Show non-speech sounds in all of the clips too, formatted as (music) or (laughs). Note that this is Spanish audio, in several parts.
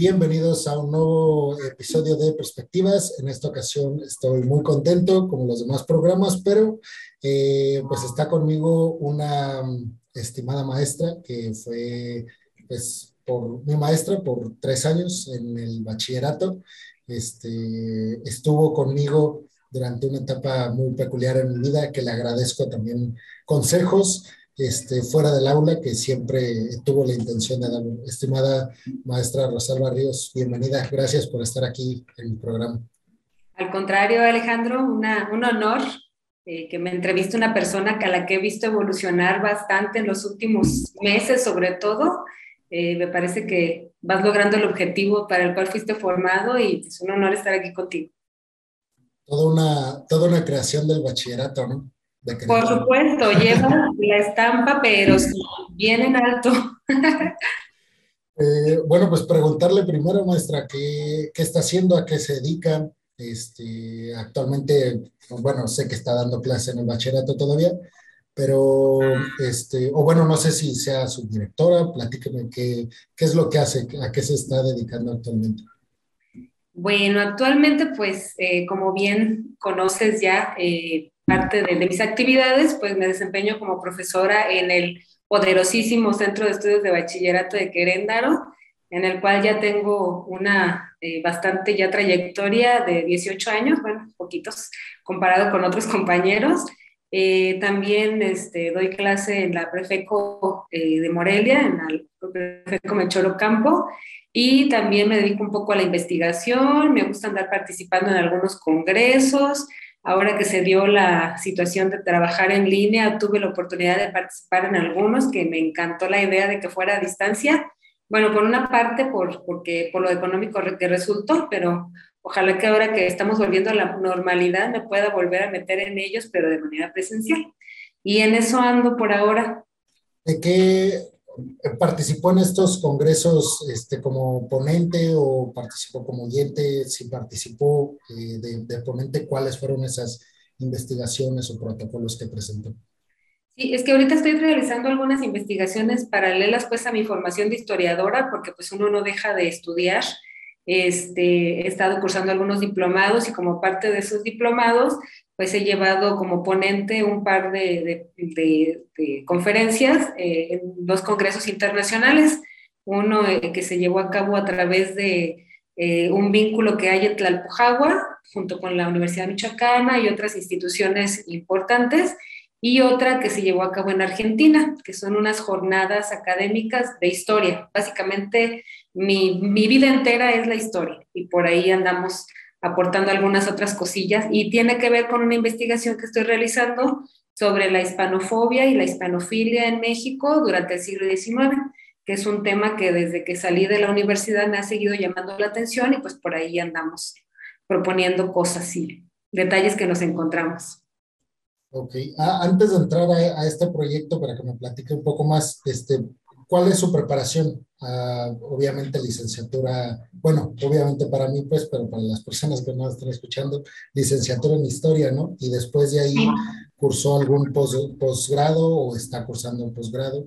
Bienvenidos a un nuevo episodio de Perspectivas. En esta ocasión estoy muy contento, como los demás programas, pero eh, pues está conmigo una estimada maestra que fue pues, por, mi maestra por tres años en el bachillerato. Este, estuvo conmigo durante una etapa muy peculiar en mi vida, que le agradezco también consejos este, fuera del aula, que siempre tuvo la intención de dar. Estimada maestra Rosalba Ríos, bienvenida, gracias por estar aquí en el programa. Al contrario, Alejandro, una, un honor eh, que me entreviste una persona a la que he visto evolucionar bastante en los últimos meses, sobre todo. Eh, me parece que vas logrando el objetivo para el cual fuiste formado y es un honor estar aquí contigo. Toda una, toda una creación del bachillerato, ¿no? Por supuesto, lleva la estampa, pero bien en alto. (laughs) Eh, bueno, pues preguntarle primero, maestra, ¿qué, ¿qué, está haciendo? ¿A qué se dedica? Este, actualmente, bueno, sé que está dando clase en el bachillerato todavía, pero, este, o bueno, no sé si sea subdirectora, platíqueme qué, qué es lo que hace, a qué se está dedicando actualmente. Bueno, actualmente, pues, eh, como bien conoces ya, eh, parte de, mis actividades, pues me desempeño como profesora en el poderosísimo Centro de Estudios de Bachillerato de Queréndaro, en el cual ya tengo una eh, bastante ya trayectoria de 18 años, bueno, poquitos comparado con otros (laughs) compañeros. Eh, también este, doy clase en la Prefeco eh, de Morelia, en el Prefeco Mechoro Campo, y también me dedico un poco a la investigación, me gusta andar participando en algunos congresos, Ahora que se dio la situación de trabajar en línea, tuve la oportunidad de participar en algunos, que me encantó la idea de que fuera a distancia. Bueno, por una parte, por, porque, por lo económico que resultó, pero ojalá que ahora que estamos volviendo a la normalidad me pueda volver a meter en ellos, pero de manera presencial. Y en eso ando por ahora. ¿De qué, ¿Participó en estos congresos este, como ponente o participó como oyente? Si participó eh, de, ponente, ¿cuáles fueron esas investigaciones o protocolos que presentó? Sí, es que ahorita estoy realizando algunas investigaciones paralelas pues a mi formación de historiadora, porque pues uno no deja de estudiar. Este, he estado cursando algunos diplomados y como parte de esos diplomados pues he llevado como ponente un par de, conferencias eh, en dos congresos internacionales, uno eh, que se llevó a cabo a través de eh, un vínculo que hay en Tlalpujagua, junto con la Universidad Michoacana y otras instituciones importantes, y otra que se llevó a cabo en Argentina, que son unas jornadas académicas de historia. Básicamente, mi, mi vida entera es la historia, y por ahí andamos aportando algunas otras cosillas y tiene que ver con una investigación que estoy realizando sobre la hispanofobia y la hispanofilia en México durante el siglo XIX, que es un tema que desde que salí de la universidad me ha seguido llamando la atención y pues por ahí andamos proponiendo cosas y detalles que nos encontramos. Ok, ah, antes de entrar a, a, este proyecto, para que me platique un poco más, este, ¿Cuál es su preparación? Uh, obviamente licenciatura, bueno, obviamente para mí pues, pero para las personas que no están escuchando, licenciatura en historia, ¿no? Y después de ahí cursó algún posgrado o está cursando un posgrado.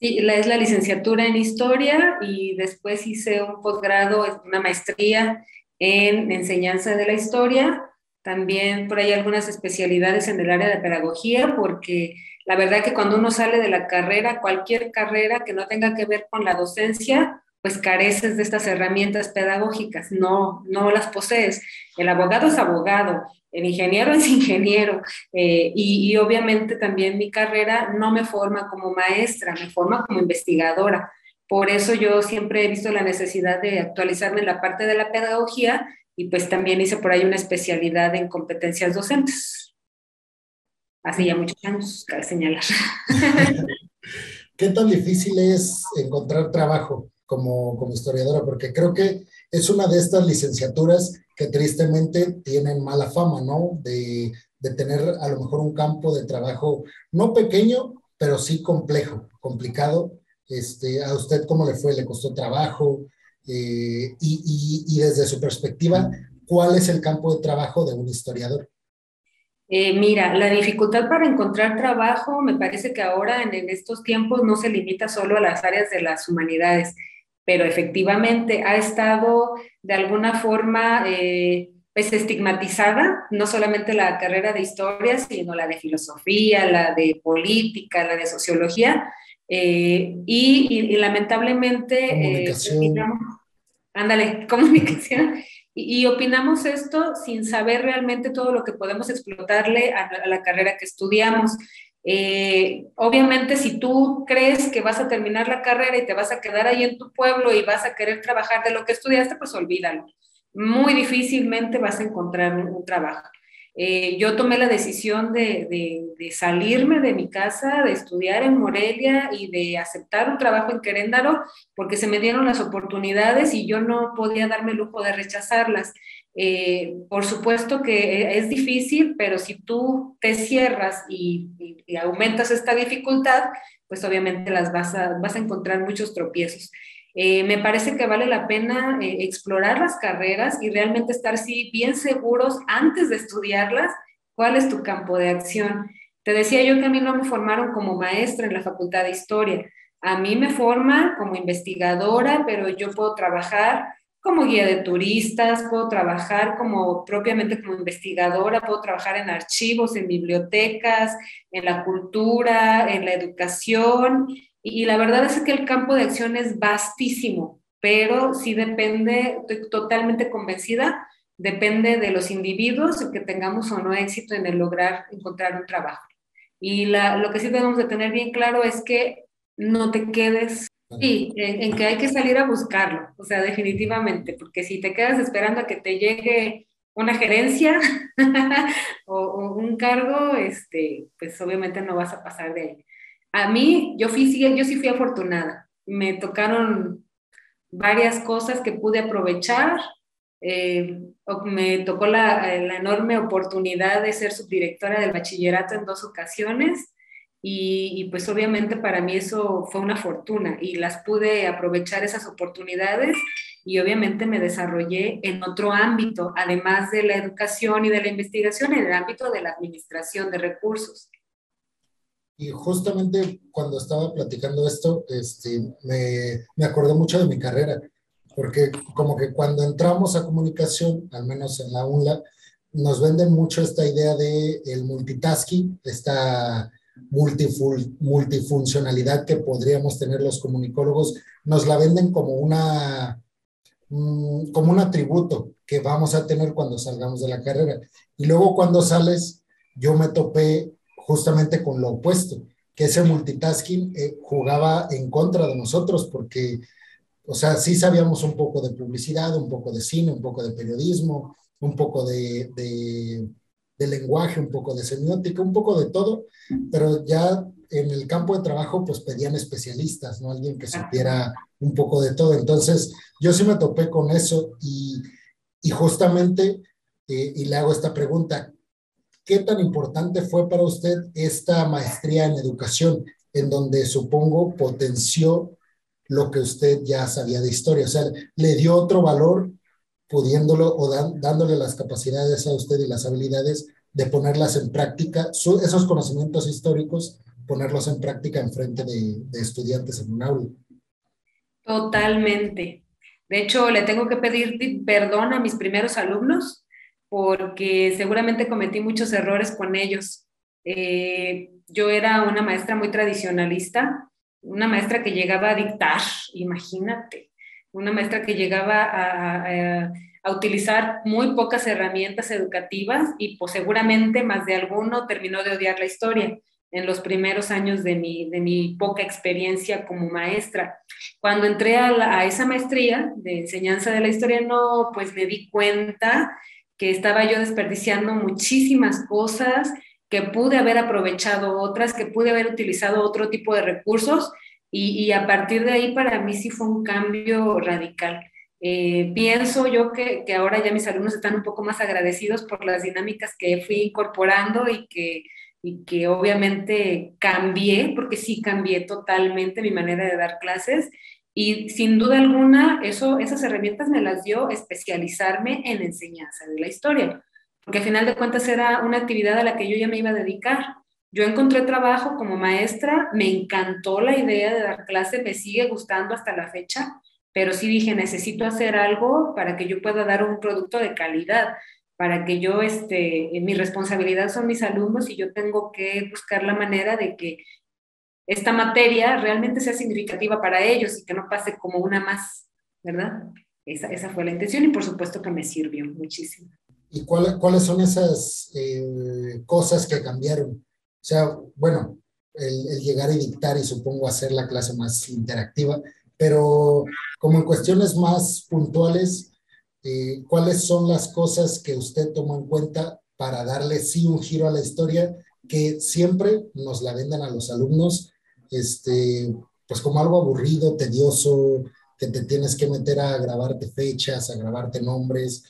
Sí, la, es la licenciatura en historia y después hice un posgrado, una maestría en enseñanza de la historia. También por ahí algunas especialidades en el área de pedagogía, porque la verdad que cuando uno sale de la carrera, cualquier carrera que no tenga que ver con la docencia, pues careces de estas herramientas pedagógicas, no, no las posees. El abogado es abogado, el ingeniero es (laughs) ingeniero, eh, y, y, obviamente también mi carrera no me forma como maestra, me forma como investigadora. Por eso yo siempre he visto la necesidad de actualizarme en la parte de la pedagogía y pues también hice por ahí una especialidad en competencias docentes hace ya muchos años, cabe señalar. (laughs) ¿Qué tan difícil es encontrar trabajo como, como historiadora? Porque creo que es una de estas licenciaturas que tristemente tienen mala fama, ¿no? De, de, tener a lo mejor un campo de trabajo no pequeño, pero sí complejo, complicado. Este, ¿A usted cómo le fue? ¿Le costó trabajo? Eh, y, y, y desde su perspectiva, ¿cuál es el campo de trabajo de un historiador? Eh, mira, la dificultad para encontrar trabajo me parece que ahora en, estos tiempos no se limita solo a las áreas de las humanidades. pero efectivamente ha estado de alguna forma eh, pues estigmatizada, no solamente la carrera de historia, sino la de filosofía, la de política, la de sociología, eh, y, lamentablemente... Comunicación. ándale, (laughs) comunicación. Y, opinamos esto sin saber realmente todo lo que podemos explotarle a, la carrera que estudiamos. Eh, obviamente, si tú crees que vas a terminar la carrera y te vas a quedar ahí en tu pueblo y vas a querer trabajar de lo que estudiaste, pues olvídalo. Muy difícilmente vas a encontrar un trabajo. Eh, yo tomé la decisión de, salirme de mi casa, de estudiar en Morelia y de aceptar un trabajo en Queréndaro porque se me dieron las oportunidades y yo no podía darme el lujo de rechazarlas. Eh, por supuesto que es difícil, pero si tú te cierras y, aumentas esta dificultad, pues obviamente las vas a encontrar muchos tropiezos. Eh, me parece que vale la pena eh, explorar las carreras y realmente estar sí, bien seguros antes de estudiarlas cuál es tu campo de acción. Te decía yo que a mí no me formaron como maestra en la Facultad de Historia. A mí me forman como investigadora, pero yo puedo trabajar como guía de turistas, puedo trabajar como propiamente como investigadora, puedo trabajar en archivos, en bibliotecas, en la cultura, en la educación y, la verdad es que el campo de acción es vastísimo, pero sí depende, estoy totalmente convencida, depende de los individuos que tengamos o no éxito en el lograr encontrar un trabajo. Y lo que sí tenemos que tener bien claro es que no te quedes Sí, en, que hay que salir a buscarlo, o sea, definitivamente, porque si te quedas esperando a que te llegue una gerencia (laughs) o, o, un cargo, este, pues obviamente no vas a pasar de ahí. A mí, yo, fui, yo sí fui afortunada. Me tocaron varias cosas que pude aprovechar. Eh, me tocó la, enorme oportunidad de ser subdirectora del bachillerato en dos ocasiones y, y, pues obviamente para mí eso fue una fortuna y las pude aprovechar esas oportunidades y obviamente me desarrollé en otro ámbito, además de la educación y de la investigación, en el ámbito de la administración de recursos. Y justamente cuando estaba platicando esto, este, me, me acordé mucho de mi carrera, porque como que cuando entramos a comunicación, al menos en la UNLA, nos venden mucho esta idea de el multitasking, esta multifun multifuncionalidad que podríamos tener los comunicólogos, nos la venden como una mm, como un atributo que vamos a tener cuando salgamos de la carrera. Y luego cuando sales, yo me topé justamente con lo opuesto, que ese multitasking eh, jugaba en contra de nosotros porque, o sea, sí sabíamos un poco de publicidad, un poco de cine, un poco de periodismo, un poco de, de, lenguaje, un poco de semiótica, un poco de todo, pero ya en el campo de trabajo pues pedían especialistas, ¿no? Alguien que supiera un poco de todo. Entonces, yo sí me topé con eso y, y justamente, eh, y le hago esta pregunta, ¿Qué tan importante fue para usted esta maestría en educación, en donde supongo potenció lo que usted ya sabía de historia? O sea, le dio otro valor pudiéndolo o dándole las capacidades a usted y las habilidades de ponerlas en práctica, esos conocimientos históricos, ponerlos en práctica en frente de, de estudiantes en un aula. Totalmente. De hecho, le tengo que pedir perdón a mis primeros alumnos porque seguramente cometí muchos errores con ellos. Eh, yo era una maestra muy tradicionalista, una maestra que llegaba a dictar, imagínate, una maestra que llegaba a, utilizar muy pocas herramientas educativas y pues seguramente más de alguno terminó de odiar la historia en los primeros años de mi, de mi poca experiencia como maestra. Cuando entré a, a esa maestría de enseñanza de la historia, no, pues me di cuenta que estaba yo desperdiciando muchísimas cosas, que pude haber aprovechado otras, que pude haber utilizado otro tipo de recursos y, a partir de ahí para mí sí fue un cambio radical. Eh, pienso yo que, que, ahora ya mis alumnos están un poco más agradecidos por las dinámicas que fui incorporando y que, y que obviamente cambié, porque sí cambié totalmente mi manera de dar clases y sin duda alguna, eso, esas herramientas me las dio especializarme en enseñanza de la historia, porque al final de cuentas era una actividad a la que yo ya me iba a dedicar. Yo encontré trabajo como maestra, me encantó la idea de dar clase, me sigue gustando hasta la fecha, pero sí dije, necesito hacer algo para que yo pueda dar un producto de calidad, para que yo, este, mi responsabilidad son mis alumnos y yo tengo que buscar la manera de que esta materia realmente sea significativa para ellos y que no pase como una más, ¿verdad? Esa, esa fue la intención y por supuesto que me sirvió muchísimo. ¿Y cuáles son esas eh, cosas que cambiaron? O sea, bueno, el, llegar y dictar y supongo hacer la clase más interactiva, pero como en cuestiones más puntuales, eh, ¿cuáles son las cosas que usted tomó en cuenta para darle sí un giro a la historia que siempre nos la vendan a los alumnos, este, pues como algo aburrido, tedioso, que te tienes que meter a grabarte fechas, a grabarte nombres,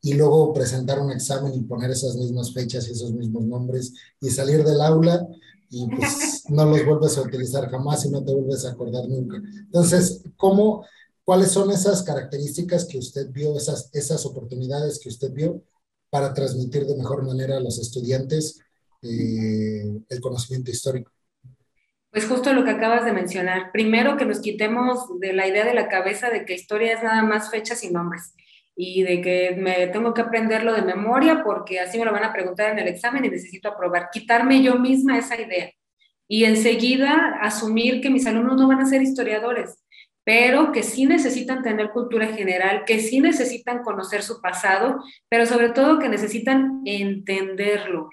y luego presentar un examen y poner esas mismas fechas y esos mismos nombres y salir del aula y pues (laughs) no los vuelves a utilizar jamás y no te vuelves a acordar nunca. Entonces, ¿cómo, cuáles son esas características que usted vio, esas, esas oportunidades que usted vio para transmitir de mejor manera a los estudiantes eh, el conocimiento histórico? Pues justo lo que acabas de mencionar. Primero que nos quitemos de la idea de la cabeza de que historia es nada más fechas y nombres y de que me tengo que aprenderlo de memoria porque así me lo van a preguntar en el examen y necesito aprobar. Quitarme yo misma esa idea y enseguida asumir que mis alumnos no van a ser historiadores, pero que sí necesitan tener cultura general, que sí necesitan conocer su pasado, pero sobre todo que necesitan entenderlo,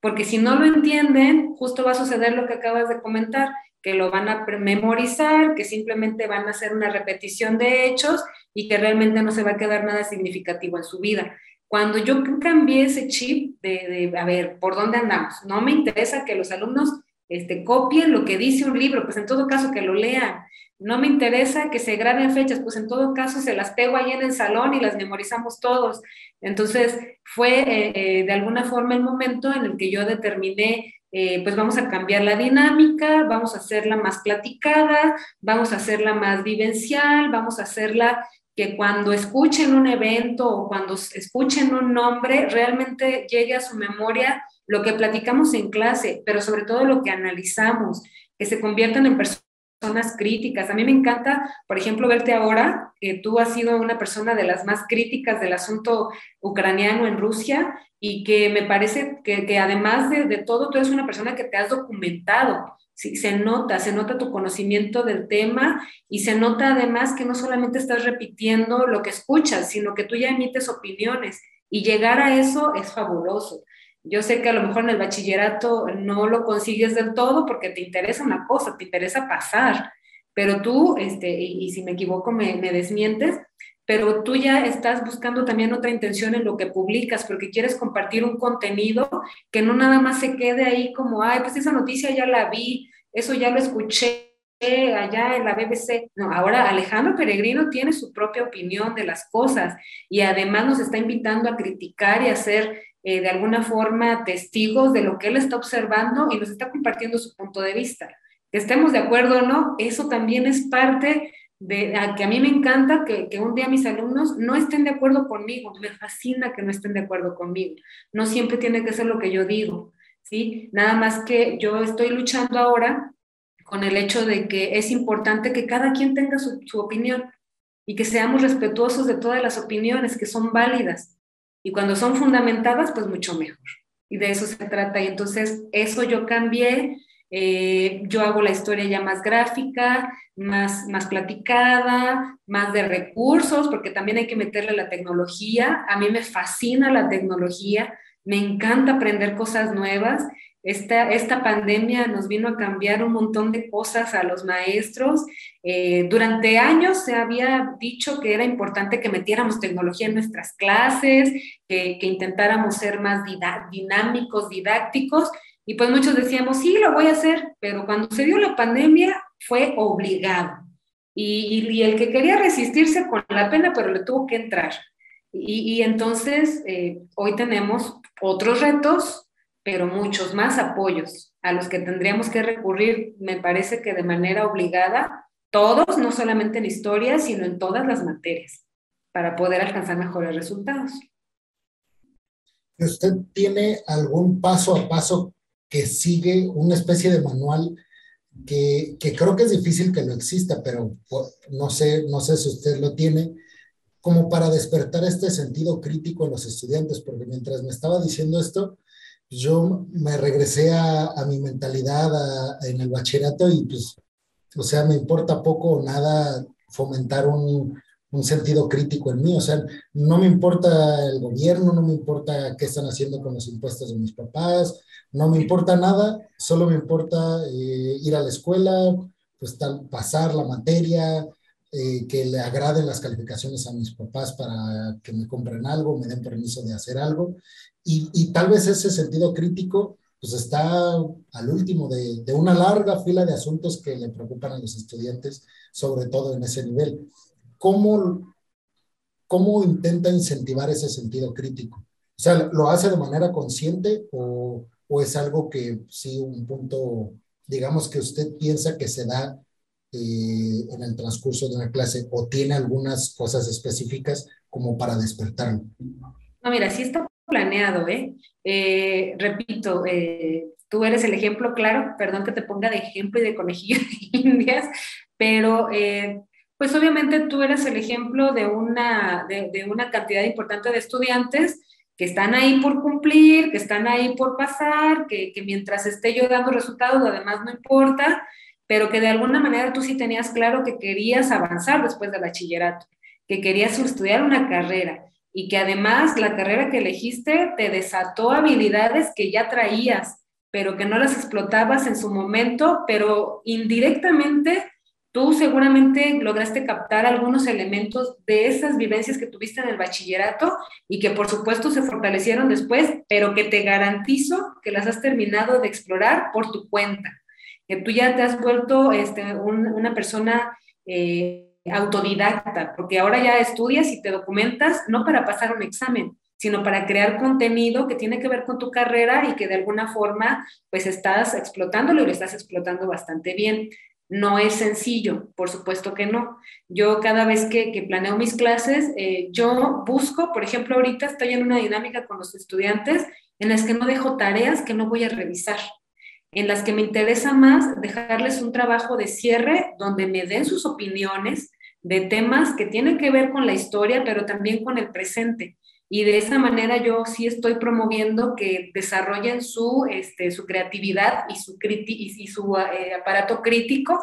porque si no lo entienden, justo va a suceder lo que acabas de comentar, que lo van a memorizar, que simplemente van a hacer una repetición de hechos y que realmente no se va a quedar nada significativo en su vida. Cuando yo cambié ese chip de, a ver, ¿por dónde andamos? No me interesa que los alumnos este, copien lo que dice un libro, pues en todo caso que lo lean. No me interesa que se graben fechas, pues en todo caso se las pego ahí en el salón y las memorizamos todos. Entonces fue eh, eh, de alguna forma el momento en el que yo determiné eh, pues vamos a cambiar la dinámica, vamos a hacerla más platicada, vamos a hacerla más vivencial, vamos a hacerla que cuando escuchen un evento o cuando escuchen un nombre, realmente llegue a su memoria lo que platicamos en clase, pero sobre todo lo que analizamos, que se conviertan en personas críticas. A mí me encanta, por ejemplo, verte ahora, que tú has sido una persona de las más críticas del asunto ucraniano en Rusia y que me parece que, además de, de, todo, tú eres una persona que te has documentado, Sí, se nota, se nota tu conocimiento del tema y se nota además que no solamente estás repitiendo lo que escuchas, sino que tú ya emites opiniones y llegar a eso es fabuloso. Yo sé que a lo mejor en el bachillerato no lo consigues del todo porque te interesa una cosa, te interesa pasar, pero tú, este, y, si me equivoco me, desmientes, pero tú ya estás buscando también otra intención en lo que publicas, porque quieres compartir un contenido que no nada más se quede ahí como, ay, pues esa noticia ya la vi, eso ya lo escuché allá en la BBC. No, ahora Alejandro Peregrino tiene su propia opinión de las cosas y además nos está invitando a criticar y a ser eh, de alguna forma testigos de lo que él está observando y nos está compartiendo su punto de vista. Que estemos de acuerdo o no, eso también es parte de que a mí me encanta que, que, un día mis alumnos no estén de acuerdo conmigo, me fascina que no estén de acuerdo conmigo. No siempre tiene que ser lo que yo digo, ¿sí? Nada más que yo estoy luchando ahora con el hecho de que es importante que cada quien tenga su, su opinión y que seamos respetuosos de todas las opiniones que son válidas. Y cuando son fundamentadas, pues mucho mejor. Y de eso se trata. Y entonces eso yo cambié. Eh, yo hago la historia ya más gráfica, más, más platicada, más de recursos, porque también hay que meterle la tecnología. A mí me fascina la tecnología, me encanta aprender cosas nuevas esta, esta pandemia nos vino a cambiar un montón de cosas a los maestros. Eh, durante años se había dicho que era importante que metiéramos tecnología en nuestras clases, que, intentáramos ser más dinámicos, didácticos, y pues muchos decíamos, sí, lo voy a hacer, pero cuando se dio la pandemia fue obligado. Y, y, el que quería resistirse con la pena, pero le tuvo que entrar. Y, y entonces eh, hoy tenemos otros retos, pero muchos más apoyos a los que tendríamos que recurrir, me parece que de manera obligada, todos, no solamente en historia, sino en todas las materias, para poder alcanzar mejores resultados. ¿Usted tiene algún paso a paso que sigue una especie de manual que, que, creo que es difícil que no exista, pero no sé, no sé si usted lo tiene, como para despertar este sentido crítico en los estudiantes, porque mientras me estaba diciendo esto, yo me regresé a, a mi mentalidad en el bachillerato y pues, o sea, me importa poco o nada fomentar un, un sentido crítico en mí. O sea, no me importa el gobierno, no me importa qué están haciendo con los impuestos de mis papás, no me importa nada, solo me importa eh, ir a la escuela, pues tal, pasar la materia, eh, que le agraden las calificaciones a mis papás para que me compren algo, me den permiso de hacer algo. Y, y tal vez ese sentido crítico pues está al último de, de, una larga fila de asuntos que le preocupan a los estudiantes, sobre todo en ese nivel. ¿cómo, cómo intenta incentivar ese sentido crítico? O sea, ¿lo hace de manera consciente o, o es algo que sí, un punto, digamos que usted piensa que se da eh, en el transcurso de una clase o tiene algunas cosas específicas como para despertarlo? No, mira, sí está planeado, ¿eh? eh repito, eh, tú eres el ejemplo claro, perdón que te ponga de ejemplo y de conejillo (laughs) de indias, pero eh, pues obviamente tú eres el ejemplo de una, de, una cantidad importante de estudiantes que están ahí por cumplir, que están ahí por pasar, que, mientras esté yo dando resultados, además no importa, pero que de alguna manera tú sí tenías claro que querías avanzar después del bachillerato, que querías estudiar una carrera y que además la carrera que elegiste te desató habilidades que ya traías, pero que no las explotabas en su momento, pero indirectamente Tú seguramente lograste captar algunos elementos de esas vivencias que tuviste en el bachillerato y que por supuesto se fortalecieron después, pero que te garantizo que las has terminado de explorar por tu cuenta, que tú ya te has vuelto este, una persona eh, autodidacta, porque ahora ya estudias y te documentas no para pasar un examen, sino para crear contenido que tiene que ver con tu carrera y que de alguna forma pues estás explotándolo y lo estás explotando bastante bien. No es sencillo, por supuesto que no. Yo cada vez que, planeo mis clases, eh, yo busco, por ejemplo, ahorita estoy en una dinámica con los estudiantes en las que no dejo tareas que no voy a revisar, en las que me interesa más dejarles un trabajo de cierre donde me den sus opiniones de temas que tienen que ver con la historia, pero también con el presente y de esa manera yo sí estoy promoviendo que desarrollen su, este, su creatividad y su, y, su eh, aparato crítico.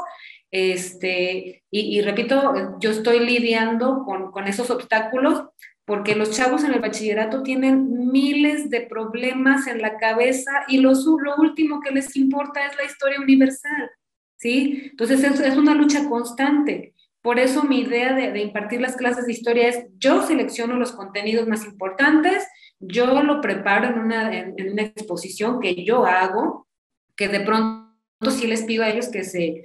Este, y, repito, yo estoy lidiando con, con, esos obstáculos porque los chavos en el bachillerato tienen miles de problemas en la cabeza y lo, lo último que les importa es la historia universal. ¿sí? Entonces es, es una lucha constante. Por eso mi idea de, impartir las clases de historia es, yo selecciono los contenidos más importantes, yo lo preparo en una, en, una exposición que yo hago, que de pronto sí les pido a ellos que se,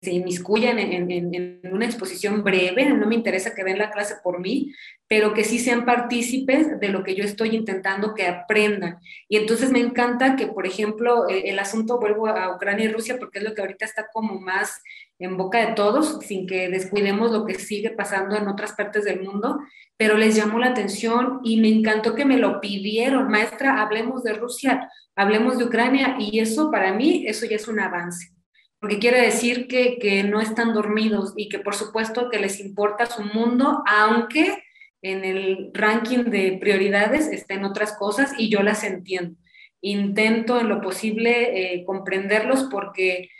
se inmiscuyan en, una exposición breve, no me interesa que den la clase por mí, pero que sí sean partícipes de lo que yo estoy intentando que aprendan. Y entonces me encanta que, por ejemplo, el, el asunto, vuelvo a Ucrania y Rusia, porque es lo que ahorita está como más en boca de todos, sin que descuidemos lo que sigue pasando en otras partes del mundo, pero les llamó la atención y me encantó que me lo pidieron, maestra, hablemos de Rusia, hablemos de Ucrania, y eso para mí, eso ya es un avance, porque quiere decir que, que no están dormidos y que por supuesto que les importa su mundo, aunque en el ranking de prioridades estén otras cosas y yo las entiendo. Intento en lo posible eh, comprenderlos porque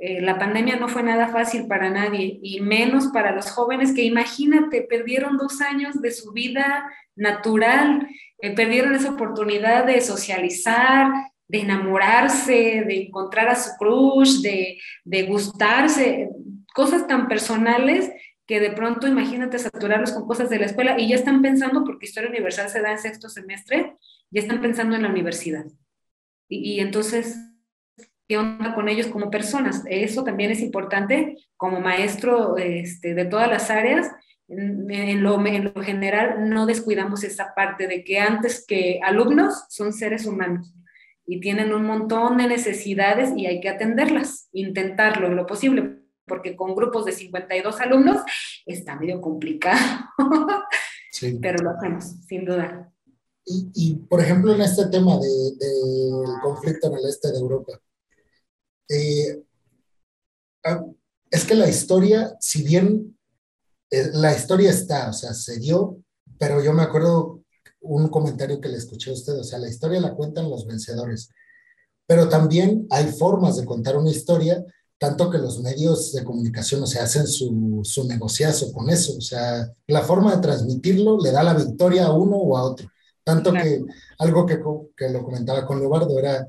eh, la pandemia no fue nada fácil para nadie y menos para los jóvenes que imagínate, perdieron dos años de su vida natural, eh, perdieron esa oportunidad de socializar, de enamorarse, de encontrar a su crush, de, de gustarse, cosas tan personales que de pronto imagínate saturarlos con cosas de la escuela y ya están pensando, porque Historia Universal se da en sexto semestre, ya están pensando en la universidad. Y, y entonces qué onda con ellos como personas. Eso también es importante como maestro este, de todas las áreas. En, lo, en, lo, general no descuidamos esa parte de que antes que alumnos son seres humanos y tienen un montón de necesidades y hay que atenderlas, intentarlo en lo posible, porque con grupos de 52 alumnos está medio complicado, (laughs) sí. pero lo hacemos, sin duda. Y, y, por ejemplo, en este tema del de, conflicto en el este de Europa, eh, ah, es que la historia, si bien eh, la historia está, o sea, se dio, pero yo me acuerdo un comentario que le escuché a usted, o sea, la historia la cuentan los vencedores, pero también hay formas de contar una historia, tanto que los medios de comunicación, o sea, hacen su, su negociazo con eso, o sea, la forma de transmitirlo le da la victoria a uno o a otro, tanto que algo que, que lo comentaba con Leobardo era,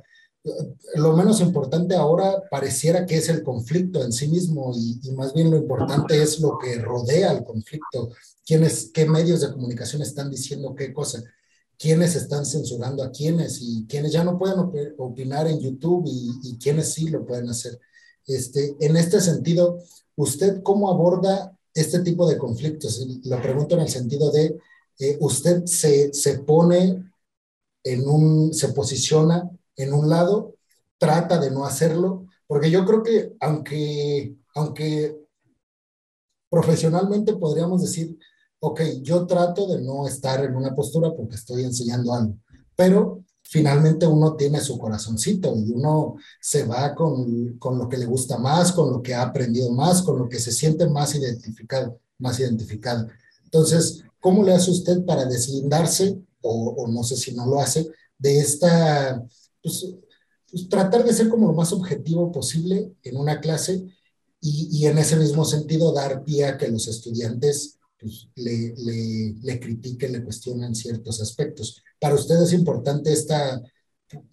lo menos importante ahora pareciera que es el conflicto en sí mismo y, más bien lo importante es lo que rodea al conflicto, quiénes, qué medios de comunicación están diciendo qué cosa, quiénes están censurando a quiénes y quiénes ya no pueden opinar en YouTube y, y quiénes sí lo pueden hacer. Este, en este sentido, ¿usted cómo aborda este tipo de conflictos? Lo pregunto en el sentido de, eh, ¿usted se, se pone en un, se posiciona en un lado, trata de no hacerlo, porque yo creo que aunque, aunque profesionalmente podríamos decir, ok, yo trato de no estar en una postura porque estoy enseñando algo, pero finalmente uno tiene su corazoncito y uno se va con, con, lo que le gusta más, con lo que ha aprendido más, con lo que se siente más identificado, más identificado. Entonces, ¿cómo le hace usted para deslindarse, o, o no sé si no lo hace, de esta pues, pues, tratar de ser como lo más objetivo posible en una clase y, en ese mismo sentido dar pie a que los estudiantes pues, le, critiquen, le cuestionen ciertos aspectos. Para usted es importante esta,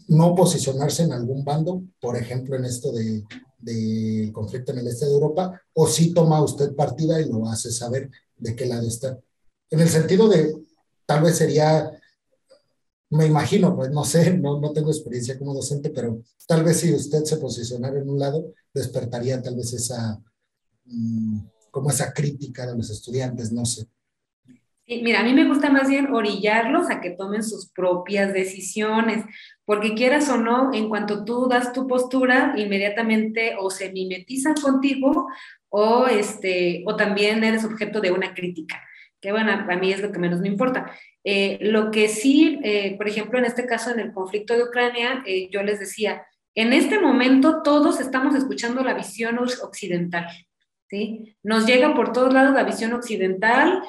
no posicionarse en algún bando, por ejemplo, en esto de, de conflicto en el este de Europa, o si toma usted partida y lo hace saber de qué lado está. En el sentido de, tal vez sería me imagino, pues no sé, no, no tengo experiencia como docente, pero tal vez si usted se posicionara en un lado, despertaría tal vez esa, mm, como esa crítica de los estudiantes, no sé. mira, a mí me gusta más bien orillarlos a que tomen sus propias decisiones, porque quieras o no, en cuanto tú das tu postura, inmediatamente o se mimetizan contigo o, este, o también eres objeto de una crítica que bueno, a mí es lo que menos me importa. Eh, lo que sí, eh, por ejemplo, en este caso, en el conflicto de Ucrania, eh, yo les decía, en este momento todos estamos escuchando la visión occidental, ¿sí? Nos llega por todos lados la visión occidental,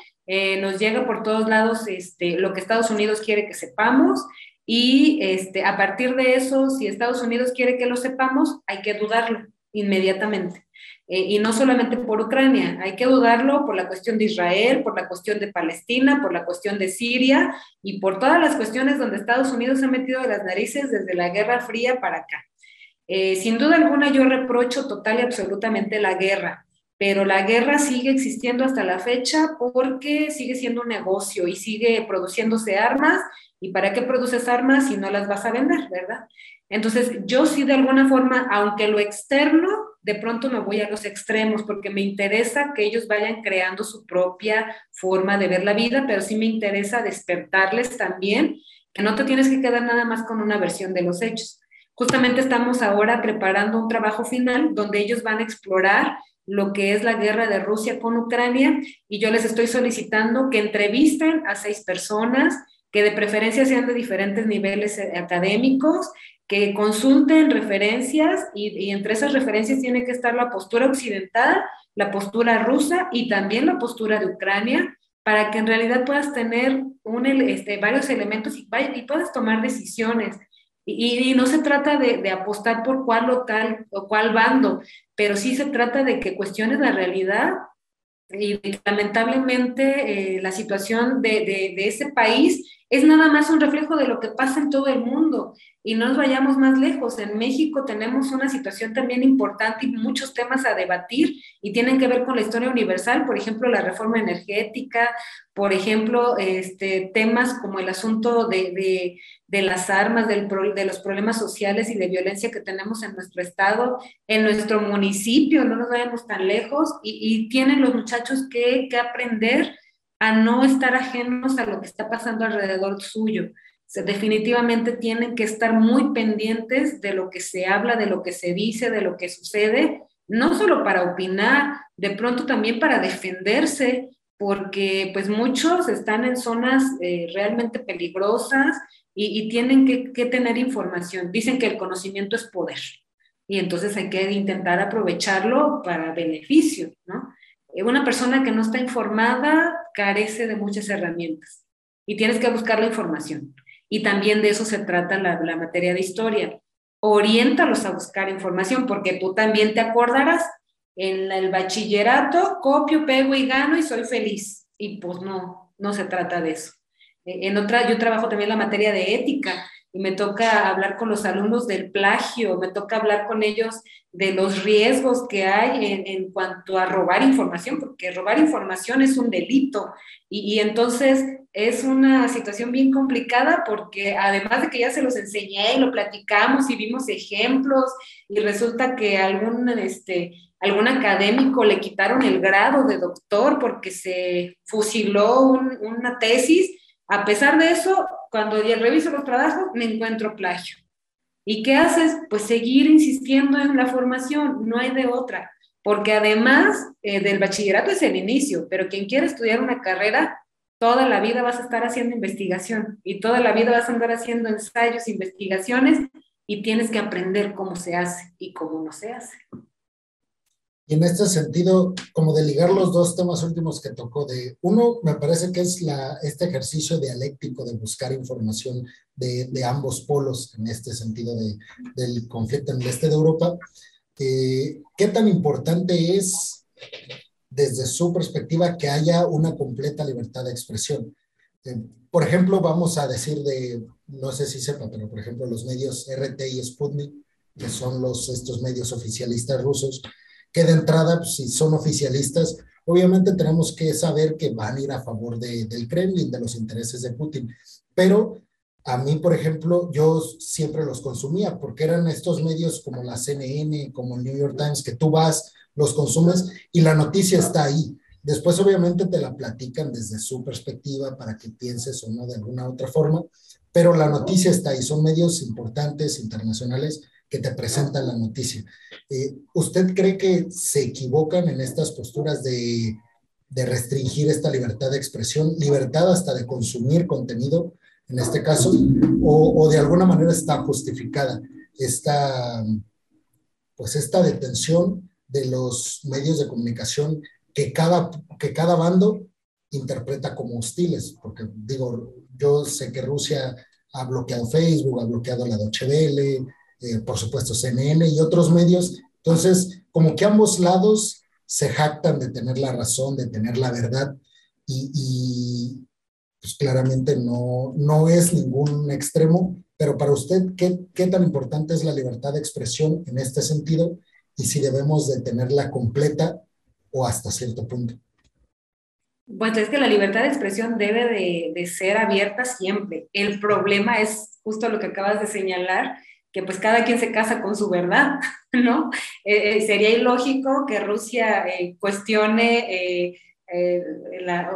nos llega por todos lados este, lo que Estados Unidos quiere que sepamos, y este, a partir de eso, si Estados Unidos quiere que lo sepamos, hay que dudarlo inmediatamente. Eh, y no solamente por Ucrania, hay que dudarlo por la cuestión de Israel, por la cuestión de Palestina, por la cuestión de Siria y por todas las cuestiones donde Estados Unidos ha metido las narices desde la Guerra Fría para acá. Eh, sin duda alguna yo reprocho total y absolutamente la guerra, pero la guerra sigue existiendo hasta la fecha porque sigue siendo un negocio y sigue produciéndose armas. ¿Y para qué produces armas si no las vas a vender, verdad? Entonces, yo sí de alguna forma, aunque lo externo de pronto me voy a los extremos porque me interesa que ellos vayan creando su propia forma de ver la vida, pero sí me interesa despertarles también que no te tienes que quedar nada más con una versión de los hechos. Justamente estamos ahora preparando un trabajo final donde ellos van a explorar lo que es la guerra de Rusia con Ucrania y yo les estoy solicitando que entrevisten a seis personas, que de preferencia sean de diferentes niveles académicos, que consulten referencias y, entre esas referencias tiene que estar la postura occidental, la postura rusa y también la postura de Ucrania para que en realidad puedas tener este, varios elementos y, puedas tomar decisiones. Y, no se trata de, apostar por cuál o tal o cuál bando, pero sí se trata de que cuestiones la realidad y lamentablemente eh, la situación de, ese país es nada más un reflejo de lo que pasa en todo el mundo. Y no nos vayamos más lejos. En México tenemos una situación también importante y muchos temas a debatir y tienen que ver con la historia universal, por ejemplo, la reforma energética, por ejemplo, este, temas como el asunto de, de, de las armas, del de los problemas sociales y de violencia que tenemos en nuestro estado, en nuestro municipio, no nos vayamos tan lejos, y, y tienen los muchachos que, que aprender a no estar ajenos a lo que está pasando alrededor suyo. Se, definitivamente tienen que estar muy pendientes de lo que se habla, de lo que se dice, de lo que sucede, no solo para opinar, de pronto también para defenderse, porque pues muchos están en zonas eh, realmente peligrosas y, tienen que, que, tener información. Dicen que el conocimiento es poder. y entonces hay que intentar aprovecharlo para beneficio, ¿no? Eh, una persona que no está informada carece de muchas herramientas y tienes que buscar la información. Y también de eso se trata la, materia de historia. Oriéntalos a buscar información porque tú también te acordarás en el bachillerato, copio, pego y gano y soy feliz. Y pues no, no se trata de eso. Eh, en otra, yo trabajo también la materia de ética me toca hablar con los alumnos del plagio, me toca hablar con ellos de los riesgos que hay en, cuanto a robar información, porque robar información es un delito. Y, y, entonces es una situación bien complicada porque además de que ya se los enseñé y lo platicamos y vimos ejemplos y resulta que algún, este, algún académico le quitaron el grado de doctor porque se fusiló una tesis. A pesar de eso, cuando ya reviso los trabajos, me encuentro plagio. ¿Y qué haces? Pues seguir insistiendo en la formación, no hay de otra, porque además eh, del bachillerato es el inicio, pero quien quiere estudiar una carrera, toda la vida vas a estar haciendo investigación y toda la vida vas a andar haciendo ensayos, investigaciones y tienes que aprender cómo se hace y cómo no se hace. Y en este sentido, como de ligar los dos temas últimos que tocó, de uno, me parece que es la, este ejercicio dialéctico de buscar información de, de ambos polos, en este sentido de, del conflicto en el este de Europa. Eh, ¿Qué tan importante es, desde su perspectiva, que haya una completa libertad de expresión? Eh, por ejemplo, vamos a decir de, no sé si sepa, pero por ejemplo, los medios RT y Sputnik, que son los, estos medios oficialistas rusos, que de entrada, pues, si son oficialistas, obviamente tenemos que saber que van a ir a favor de, del Kremlin, de los intereses de Putin. Pero a mí, por ejemplo, yo siempre los consumía porque eran estos medios como la CNN, como el New York Times, que tú vas, los consumes y la noticia está ahí. Después, obviamente, te la platican desde su perspectiva para que pienses o no de alguna otra forma, pero la noticia está ahí. Son medios importantes, internacionales, que te presentan la noticia. Eh, ¿Usted cree que se equivocan en estas posturas de, restringir esta libertad de expresión, libertad hasta de consumir contenido, en este caso, o, o de alguna manera está justificada esta, pues esta detención de los medios de comunicación que cada, que cada bando interpreta como hostiles? Porque digo, yo sé que Rusia ha bloqueado Facebook, ha bloqueado la Deutsche Welle, eh, por supuesto CNN y otros medios. Entonces, como que ambos lados se jactan de tener la razón, de tener la verdad y, pues claramente no, no es ningún extremo, pero para usted, ¿qué, ¿qué tan importante es la libertad de expresión en este sentido y si debemos de tenerla completa o hasta cierto punto? Bueno, es que la libertad de expresión debe de, de, ser abierta siempre. El problema es justo lo que acabas de señalar, que pues cada quien se casa con su verdad, (laughs) ¿no? Eh, eh, sería ilógico que Rusia eh, cuestione,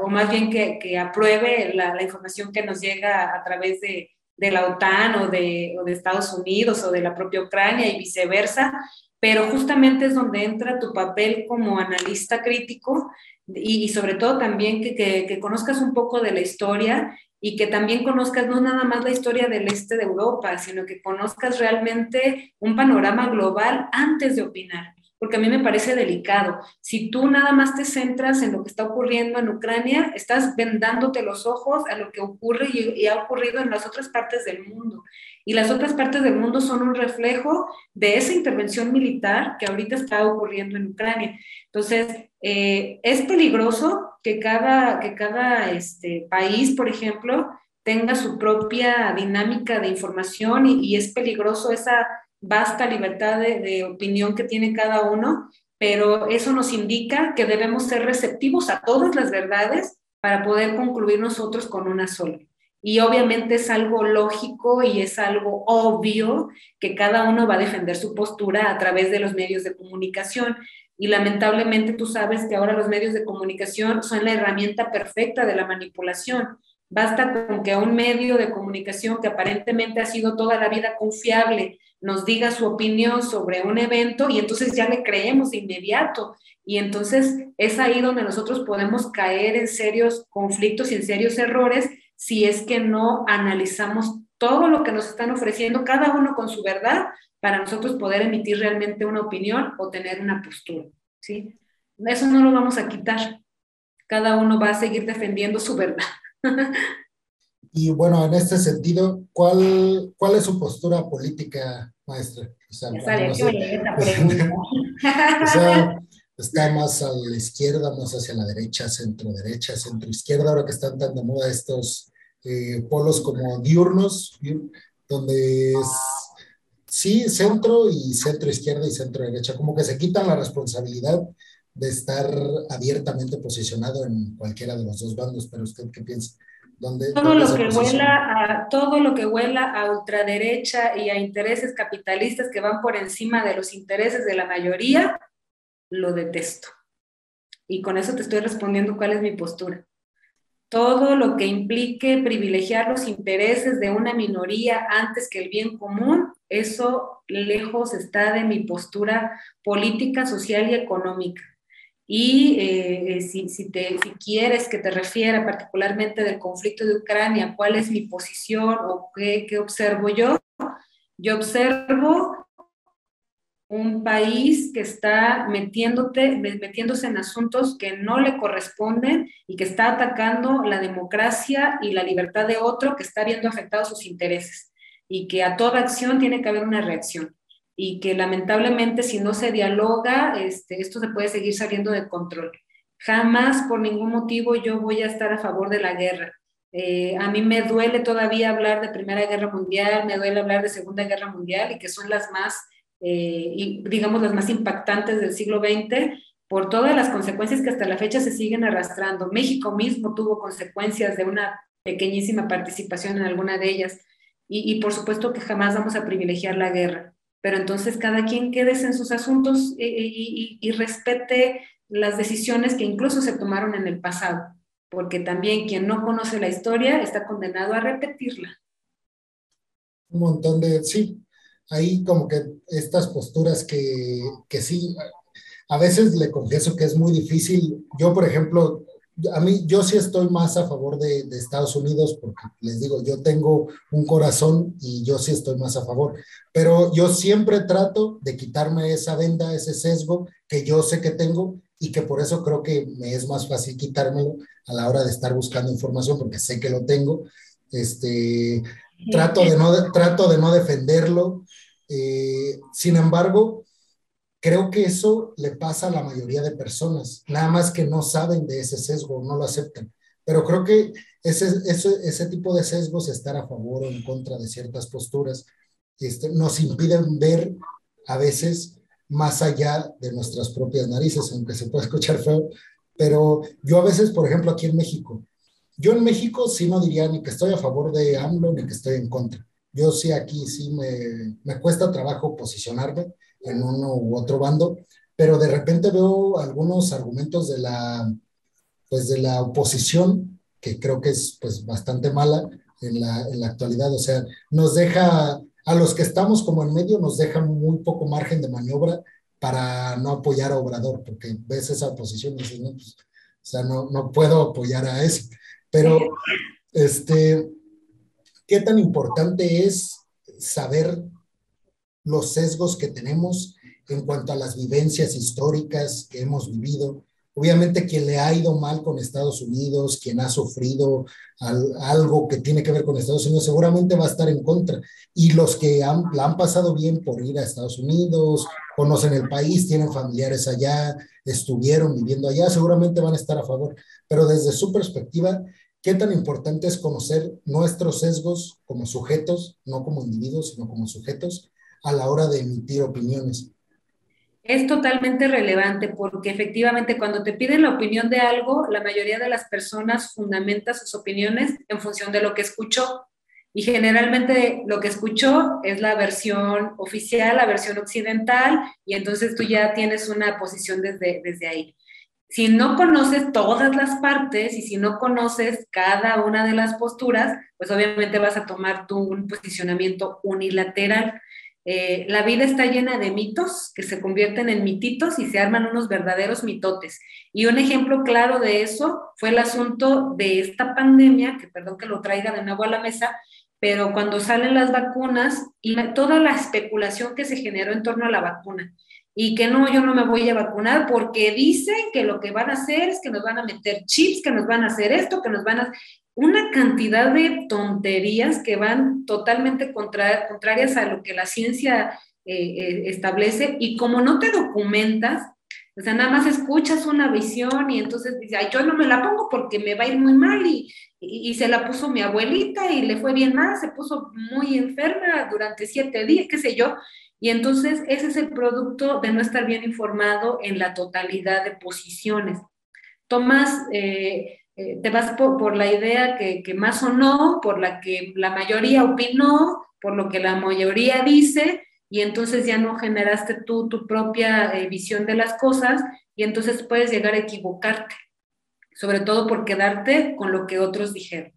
o más bien que, apruebe la, información que nos llega a través de, la OTAN o de, o Estados Unidos o de la propia Ucrania y viceversa, pero justamente es donde entra tu papel como analista crítico y, sobre todo también que conozcas un poco de la historia y que también conozcas no nada más la historia del este de Europa, sino que conozcas realmente un panorama global antes de opinar, porque a mí me parece delicado. Si tú nada más te centras en lo que está ocurriendo en Ucrania, estás vendándote los ojos a lo que ocurre y, y ha ocurrido en las otras partes del mundo. Y las otras partes del mundo son un reflejo de esa intervención militar que ahorita está ocurriendo en Ucrania. Entonces, eh, es peligroso que cada, que cada este, país, por ejemplo, tenga su propia dinámica de información y, es peligroso esa vasta libertad de, de, opinión que tiene cada uno, pero eso nos indica que debemos ser receptivos a todas las verdades para poder concluir nosotros con una sola. Y obviamente es algo lógico y es algo obvio que cada uno va a defender su postura a través de los medios de comunicación. Y lamentablemente tú sabes que ahora los medios de comunicación son la herramienta perfecta de la manipulación. Basta con que un medio de comunicación que aparentemente ha sido toda la vida confiable nos diga su opinión sobre un evento y entonces ya le creemos de inmediato. Y entonces es ahí donde nosotros podemos caer en serios conflictos y en serios errores si es que no analizamos todo lo que nos están ofreciendo, cada uno con su verdad, para nosotros poder emitir realmente una opinión o tener una postura, ¿sí? Eso no lo vamos a quitar. Cada uno va a seguir defendiendo su verdad. (laughs) Y bueno, en este sentido, ¿cuál, cuál es su postura política, maestra? O sea, (laughs) está más a la izquierda, más hacia la derecha, centro derecha, centro izquierda, ahora que están tan de moda estos eh, polos como diurnos, donde es sí, centro y centro izquierda y centro derecha, como que se quitan la responsabilidad de estar abiertamente posicionado en cualquiera de los dos bandos, pero usted qué piensa? todo, lo que huela a, todo lo que huela a ultraderecha y a intereses capitalistas que van por encima de los intereses de la mayoría, lo detesto. Y con eso te estoy respondiendo cuál es mi postura. Todo lo que implique privilegiar los intereses de una minoría antes que el bien común, eso lejos está de mi postura política, social y económica. Y eh, eh, si, te, quieres que te refiera particularmente del conflicto de Ucrania, cuál es mi posición o qué observo yo, yo observo un país que está metiéndote, metiéndose en asuntos que no le corresponden y que está atacando la democracia y la libertad de otro, que está viendo afectados sus intereses y que a toda acción tiene que haber una reacción y que lamentablemente si no se dialoga, este, esto se puede seguir saliendo de control. Jamás por ningún motivo yo voy a estar a favor de la guerra. Eh, a mí me duele todavía hablar de Primera Guerra Mundial, me duele hablar de Segunda Guerra Mundial y que son las más, eh, digamos, las más impactantes del siglo XX por todas las consecuencias que hasta la fecha se siguen arrastrando. México mismo tuvo consecuencias de una pequeñísima participación en alguna de ellas y, y por supuesto que jamás vamos a privilegiar la guerra pero entonces cada quien quédese en sus asuntos y, respete las decisiones que incluso se tomaron en el pasado, porque también quien no conoce la historia está condenado a repetirla. Un montón de, sí, ahí como que estas posturas que, que sí, a veces le confieso que es muy difícil. Yo, por ejemplo, a mí, yo sí estoy más a favor de, de, Estados Unidos porque les digo, yo tengo un corazón y yo sí estoy más a favor, pero yo siempre trato de quitarme esa venda, ese sesgo que yo sé que tengo y que por eso creo que me es más fácil quitármelo a la hora de estar buscando información porque sé que lo tengo. Este, trato de no, trato de no defenderlo. Eh, sin embargo, Creo que eso le pasa a la mayoría de personas, nada más que no saben de ese sesgo, no lo aceptan. Pero creo que ese, ese, ese tipo de sesgos, estar a favor o en contra de ciertas posturas, este, nos impiden ver a veces más allá de nuestras propias narices, aunque se puede escuchar feo. Pero yo a veces, por ejemplo, aquí en México, yo en México sí no diría ni que estoy a favor de AMLO ni que estoy en contra. Yo sí aquí sí me, me cuesta trabajo posicionarme en uno u otro bando, pero de repente veo algunos argumentos de la, pues de la oposición, que creo que es pues bastante mala en la, en la actualidad, o sea, nos deja, a los que estamos como en medio, nos deja muy poco margen de maniobra para no apoyar a Obrador, porque ves esa oposición y dices, no, pues, o sea, no, no puedo apoyar a ese. Pero, este, ¿qué tan importante es saber los sesgos que tenemos en cuanto a las vivencias históricas que hemos vivido. Obviamente quien le ha ido mal con Estados Unidos, quien ha sufrido algo que tiene que ver con Estados Unidos, seguramente va a estar en contra. Y los que han, la han pasado bien por ir a Estados Unidos, conocen el país, tienen familiares allá, estuvieron viviendo allá, seguramente van a estar a favor. Pero desde su perspectiva, ¿qué tan importante es conocer nuestros sesgos como sujetos, no como individuos, sino como sujetos, a la hora de emitir opiniones. Es totalmente relevante porque efectivamente cuando te piden la opinión de algo, la mayoría de las personas fundamenta sus opiniones en función de lo que escuchó. Y generalmente lo que escuchó es la versión oficial, la versión occidental, y entonces tú ya tienes una posición desde, desde ahí. Si no conoces todas las partes y si no conoces cada una de las posturas, pues obviamente vas a tomar tú un posicionamiento unilateral. eh, la vida está llena de mitos que se convierten en mititos y se arman unos verdaderos mitotes. Y un ejemplo claro de eso fue el asunto de esta pandemia, que perdón que lo traiga de nuevo a la mesa, pero cuando salen las vacunas y toda la especulación que se generó en torno a la vacuna y que no, yo no me voy a vacunar porque dicen que lo que van a hacer es que nos van a meter chips, que nos van a hacer esto, que nos van a una cantidad de tonterías que van totalmente contrarias a lo que la ciencia eh, eh, establece y como no te documentas, o sea, nada más escuchas una visión y entonces dices, ay, yo no me la pongo porque me va a ir muy mal y, y, se la puso mi abuelita y le fue bien mal, se puso muy enferma durante siete días, qué sé yo. Y entonces ese es el producto de no estar bien informado en la totalidad de posiciones. Tomas eh, eh, te vas por, la idea que, que, más o no, por la que la mayoría opinó, por lo que la mayoría dice, y entonces ya no generaste tú tu propia eh, visión de las cosas, y entonces puedes llegar a equivocarte, sobre todo por quedarte con lo que otros dijeron.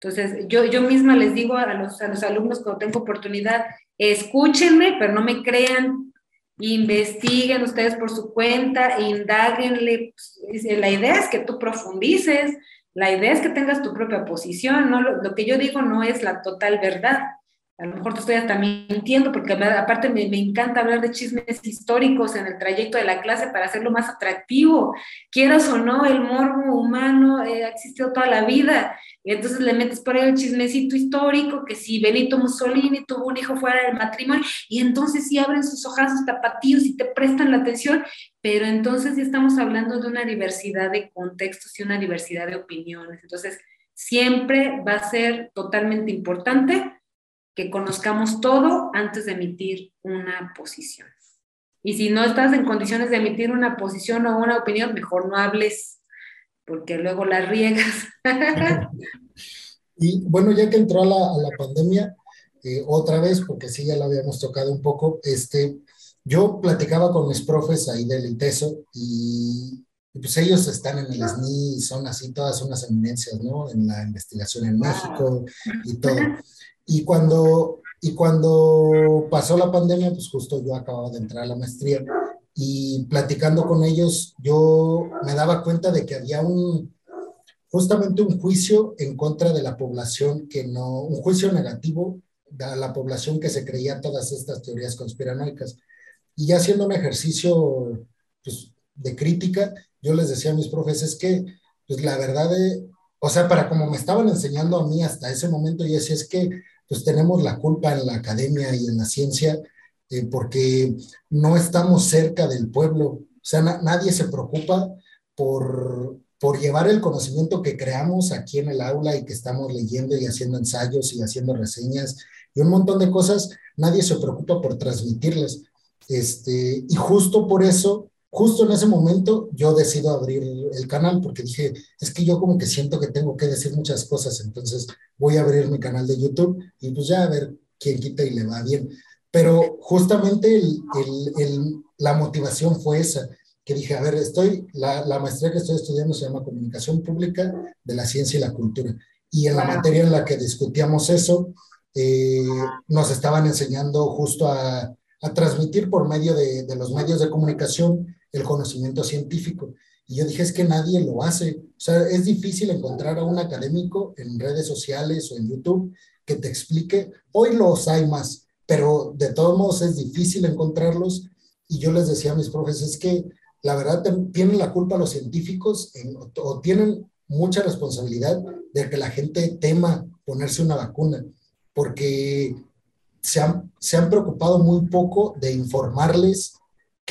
Entonces, yo, yo misma les digo a los, a los alumnos cuando tengo oportunidad, escúchenme, pero no me crean investiguen ustedes por su cuenta, indaguenle. Pues, la idea es que tú profundices, la idea es que tengas tu propia posición, ¿no? Lo, que yo digo no es la total verdad. A lo mejor te estoy hasta mintiendo, porque aparte me, me, encanta hablar de chismes históricos en el trayecto de la clase para hacerlo más atractivo. Quieras o no, el morbo humano eh, ha existido toda la vida y entonces le metes por ahí el chismecito histórico, que si Benito Mussolini tuvo un hijo fuera del matrimonio, y entonces sí abren sus ojazos tapatíos y te prestan la atención, pero entonces ya estamos hablando de una diversidad de contextos y una diversidad de opiniones. Entonces, siempre va a ser totalmente importante que conozcamos todo antes de emitir una posición. Y si no estás en condiciones de emitir una posición o una opinión, mejor no hables porque luego la riegas. (laughs) y bueno, ya que entró a la, pandemia, eh, otra vez, porque sí, ya lo habíamos tocado un poco, este, yo platicaba con mis profes ahí del ITESO y, pues ellos están en el SNI, son así todas unas eminencias, ¿no? En la investigación en México y todo. Y cuando, y cuando pasó la pandemia, pues justo yo acababa de entrar a la maestría y platicando con ellos, yo me daba cuenta de que había un, justamente un juicio en contra de la población que no, un juicio negativo a la población que se creía todas estas teorías conspiranoicas. Y ya haciendo un ejercicio pues, de crítica, yo les decía a mis profes, que, pues la verdad, de, o sea, para como me estaban enseñando a mí hasta ese momento, yo decía, es que pues tenemos la culpa en la academia y en la ciencia eh, porque no estamos cerca del pueblo. O sea, nadie se preocupa por, por llevar el conocimiento que creamos aquí en el aula y que estamos leyendo y haciendo ensayos y haciendo reseñas y un montón de cosas, nadie se preocupa por transmitirlas. Este, y justo por eso, justo en ese momento, yo decido abrir el canal porque dije, es que yo como que siento que tengo que decir muchas cosas, entonces voy a abrir mi canal de YouTube y pues ya a ver quién quita y le va bien. Pero justamente el, el, la motivación fue esa, que dije, a ver, estoy, la, la, maestría que estoy estudiando se llama Comunicación Pública de la Ciencia y la Cultura. Y en la materia en la que discutíamos eso, eh, nos estaban enseñando justo a, a transmitir por medio de, de, los medios de comunicación el conocimiento científico. Y yo dije, es que nadie lo hace. O sea, es difícil encontrar a un académico en redes sociales o en YouTube que te explique. Hoy los hay más, pero de todos modos es difícil encontrarlos y yo les decía a mis profes, es que la verdad tienen la culpa los científicos o tienen mucha responsabilidad de que la gente tema ponerse una vacuna, porque se han, se han preocupado muy poco de informarles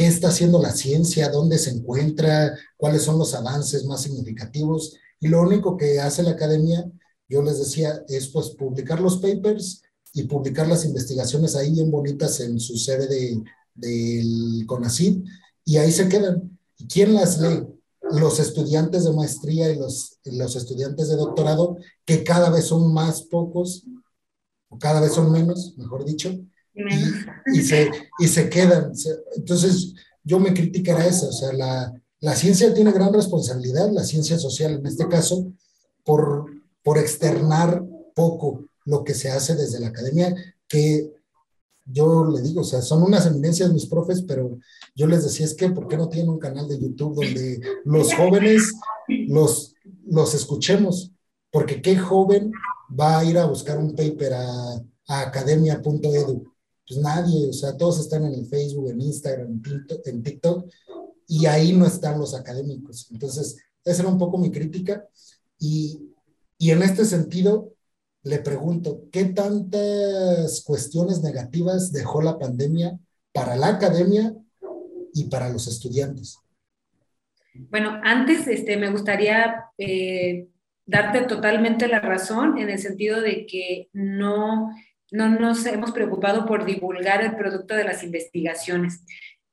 qué está haciendo la ciencia, dónde se encuentra, cuáles son los avances más significativos. Y lo único que hace la academia, yo les decía, es pues publicar los papers y publicar las investigaciones ahí bien bonitas en su sede del de, CONACYT y ahí se quedan. ¿Y quién las lee? Los estudiantes de maestría y los estudiantes de doctorado, que cada vez son más pocos, o cada vez son menos, mejor dicho, y, se, y se quedan. Entonces, yo me criticara esa, o sea, la, la ciencia tiene gran responsabilidad, la ciencia social en este caso, por, por externar poco lo que se hace desde la academia, que yo le digo, o sea, son unas eminencias mis profes, pero yo les decía, es que, ¿por qué no tienen un canal de YouTube donde los jóvenes los, los escuchemos? Porque qué joven va a ir a buscar un paper a, a academia.edu. Pues nadie, o sea, todos están en el Facebook, en Instagram, en TikTok, y ahí no están los académicos. Entonces, esa era un poco mi crítica. Y, y en este sentido, le pregunto, ¿qué tantas cuestiones negativas dejó la pandemia para la academia y para los estudiantes? Bueno, antes este, me gustaría eh, darte totalmente la razón en el sentido de que no, no nos hemos preocupado por divulgar el producto de las investigaciones.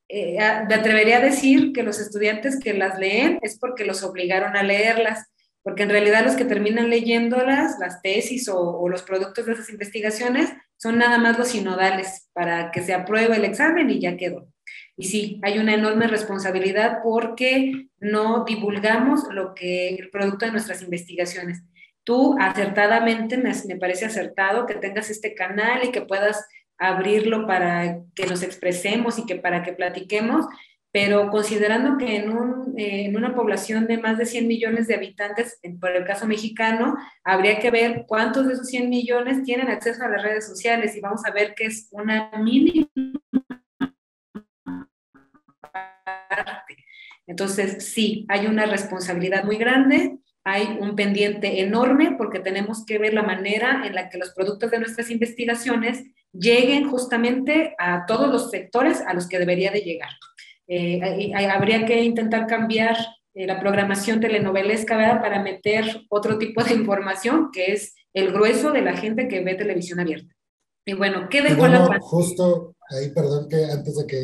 Eh, me atrevería a decir que los estudiantes que las leen es porque los obligaron a leerlas porque en realidad los que terminan leyéndolas, las tesis o, los productos de esas investigaciones, son nada más los sinodales para que se apruebe el examen y ya quedó. Y sí, hay una enorme responsabilidad porque no divulgamos lo que el producto de nuestras investigaciones. Tú acertadamente, me, parece acertado que tengas este canal y que puedas abrirlo para que nos expresemos y que para que platiquemos, pero considerando que en, un, eh, en, una población de más de 100 millones de habitantes, por el caso mexicano, habría que ver cuántos de esos 100 millones tienen acceso a las redes sociales y vamos a ver que es una mínima parte. Entonces, sí, hay una responsabilidad muy grande, hay un pendiente enorme porque tenemos que ver la manera en la que los productos de nuestras investigaciones lleguen justamente a todos los sectores a los que debería de llegar. Eh, habría que intentar cambiar eh, la programación telenovelesca para meter otro tipo de información que es el grueso de la gente que ve televisión abierta. Y bueno, ¿qué dejó la Justo ahí, perdón que antes de que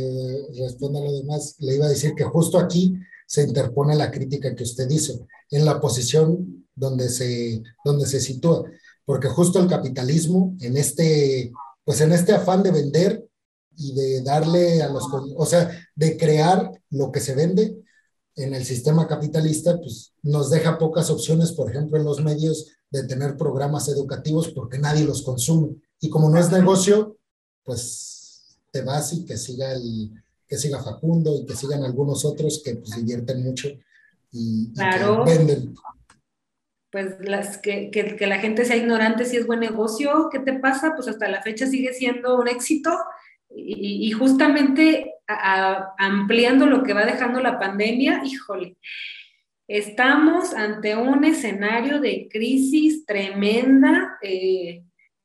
responda lo demás, le iba a decir que justo aquí se interpone la crítica que usted hizo, en la posición donde se, donde se sitúa, porque justo el capitalismo, en este, pues en este afán de vender, y de darle a los, o sea, de crear lo que se vende en el sistema capitalista, pues nos deja pocas opciones, por ejemplo, en los medios de tener programas educativos porque nadie los consume. Y como no es negocio, pues te vas y que siga el, que siga Facundo y que sigan algunos otros que pues divierten mucho y, claro. venden. Pues las, que, que, que la gente sea ignorante si es buen negocio, ¿qué te pasa? Pues hasta la fecha sigue siendo un éxito y, justamente ampliando lo que va dejando la pandemia, híjole, estamos ante un escenario de crisis tremenda. Eh,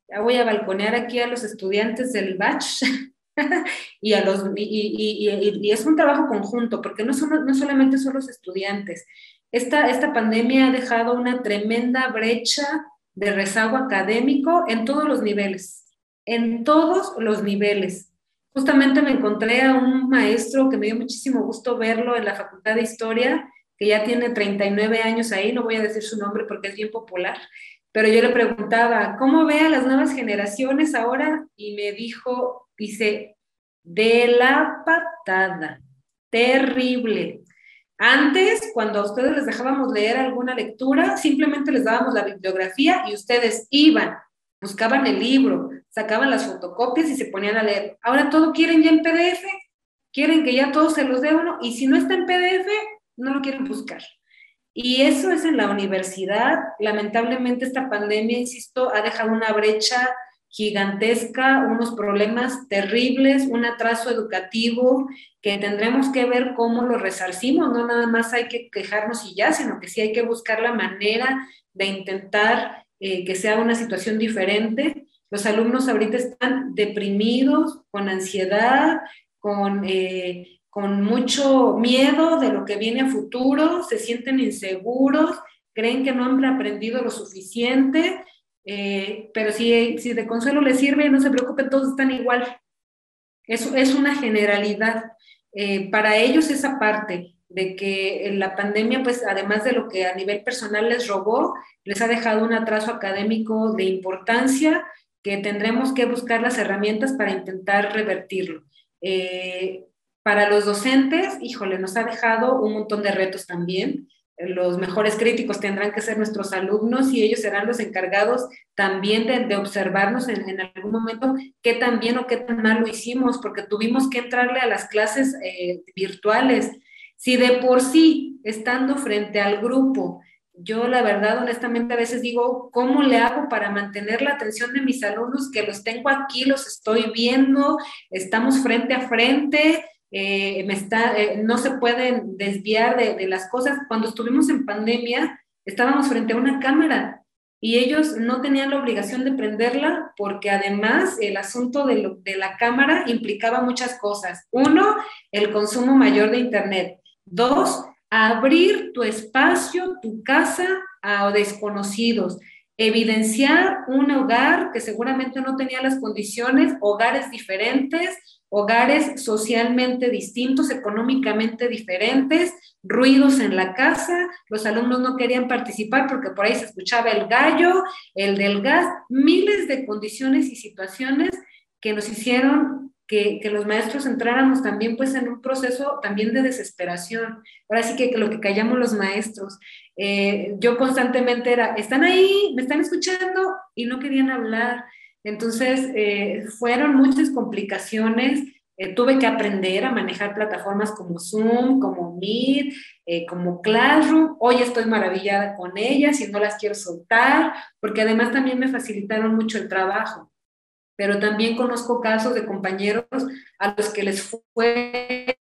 ya voy a balconear aquí a los estudiantes del batch (laughs) (laughs) y, a los, y, es un trabajo conjunto, porque no, son, no solamente son los estudiantes. Esta, esta pandemia ha dejado una tremenda brecha de rezago académico en todos los niveles, en todos los niveles. Justamente me encontré a un maestro que me dio muchísimo gusto verlo en la Facultad de Historia, que ya tiene 39 años ahí, no voy a decir su nombre porque es bien popular, pero yo le preguntaba, ¿cómo ve a las nuevas generaciones ahora? Y me dijo, dice, de la patada, terrible. Antes, cuando a ustedes les dejábamos leer alguna lectura, simplemente les dábamos la bibliografía y ustedes iban, buscaban el libro, sacaban las fotocopias y se ponían a leer. Ahora todo quieren ya en PDF, quieren que ya todo se los dé uno y si no está en PDF, no lo quieren buscar. Y eso es en la universidad. Lamentablemente esta pandemia, insisto, ha dejado una brecha gigantesca, unos problemas terribles, un atraso educativo que tendremos que ver cómo lo resarcimos. No nada más hay que quejarnos y ya, sino que sí hay que buscar la manera de intentar eh, que sea una situación diferente los alumnos ahorita están deprimidos, con ansiedad, con, eh, con mucho miedo de lo que viene a futuro, se sienten inseguros, creen que no han aprendido lo suficiente, eh, pero si, si de consuelo les sirve, no se preocupen, todos están igual. Eso es una generalidad. Eh, para ellos esa parte de que la pandemia, pues además de lo que a nivel personal les robó, les ha dejado un atraso académico de importancia, que tendremos que buscar las herramientas para intentar revertirlo. Eh, para los docentes, híjole, nos ha dejado un montón de retos también. Los mejores críticos tendrán que ser nuestros alumnos y ellos serán los encargados también de, observarnos en, algún momento qué tan bien o qué tan mal lo hicimos, porque tuvimos que entrarle a las clases eh, virtuales. Si de por sí, estando frente al grupo, yo la verdad, honestamente, a veces digo, ¿cómo le hago para mantener la atención de mis alumnos que los tengo aquí, los estoy viendo, estamos frente a frente? Eh, me está, eh, no se pueden desviar de, las cosas. Cuando estuvimos en pandemia, estábamos frente a una cámara y ellos no tenían la obligación de prenderla porque además el asunto de, de la cámara implicaba muchas cosas. Uno, el consumo mayor de Internet. Dos, abrir tu espacio, tu casa a desconocidos evidenciar un hogar que seguramente no tenía las condiciones, hogares diferentes, hogares socialmente distintos, económicamente diferentes, ruidos en la casa, los alumnos no querían participar porque por ahí se escuchaba el gallo, el del gas, miles de condiciones y situaciones que nos hicieron que, los maestros entráramos también pues en un proceso también de desesperación. Ahora sí que, lo que callamos los maestros. Eh, yo constantemente era, están ahí, me están escuchando y no querían hablar. Entonces, eh, fueron muchas complicaciones. Eh, tuve que aprender a manejar plataformas como Zoom, como Meet, como Classroom. Hoy estoy maravillada con ellas y no las quiero soltar, porque además también me facilitaron mucho el trabajo pero también conozco casos de compañeros a los que les fue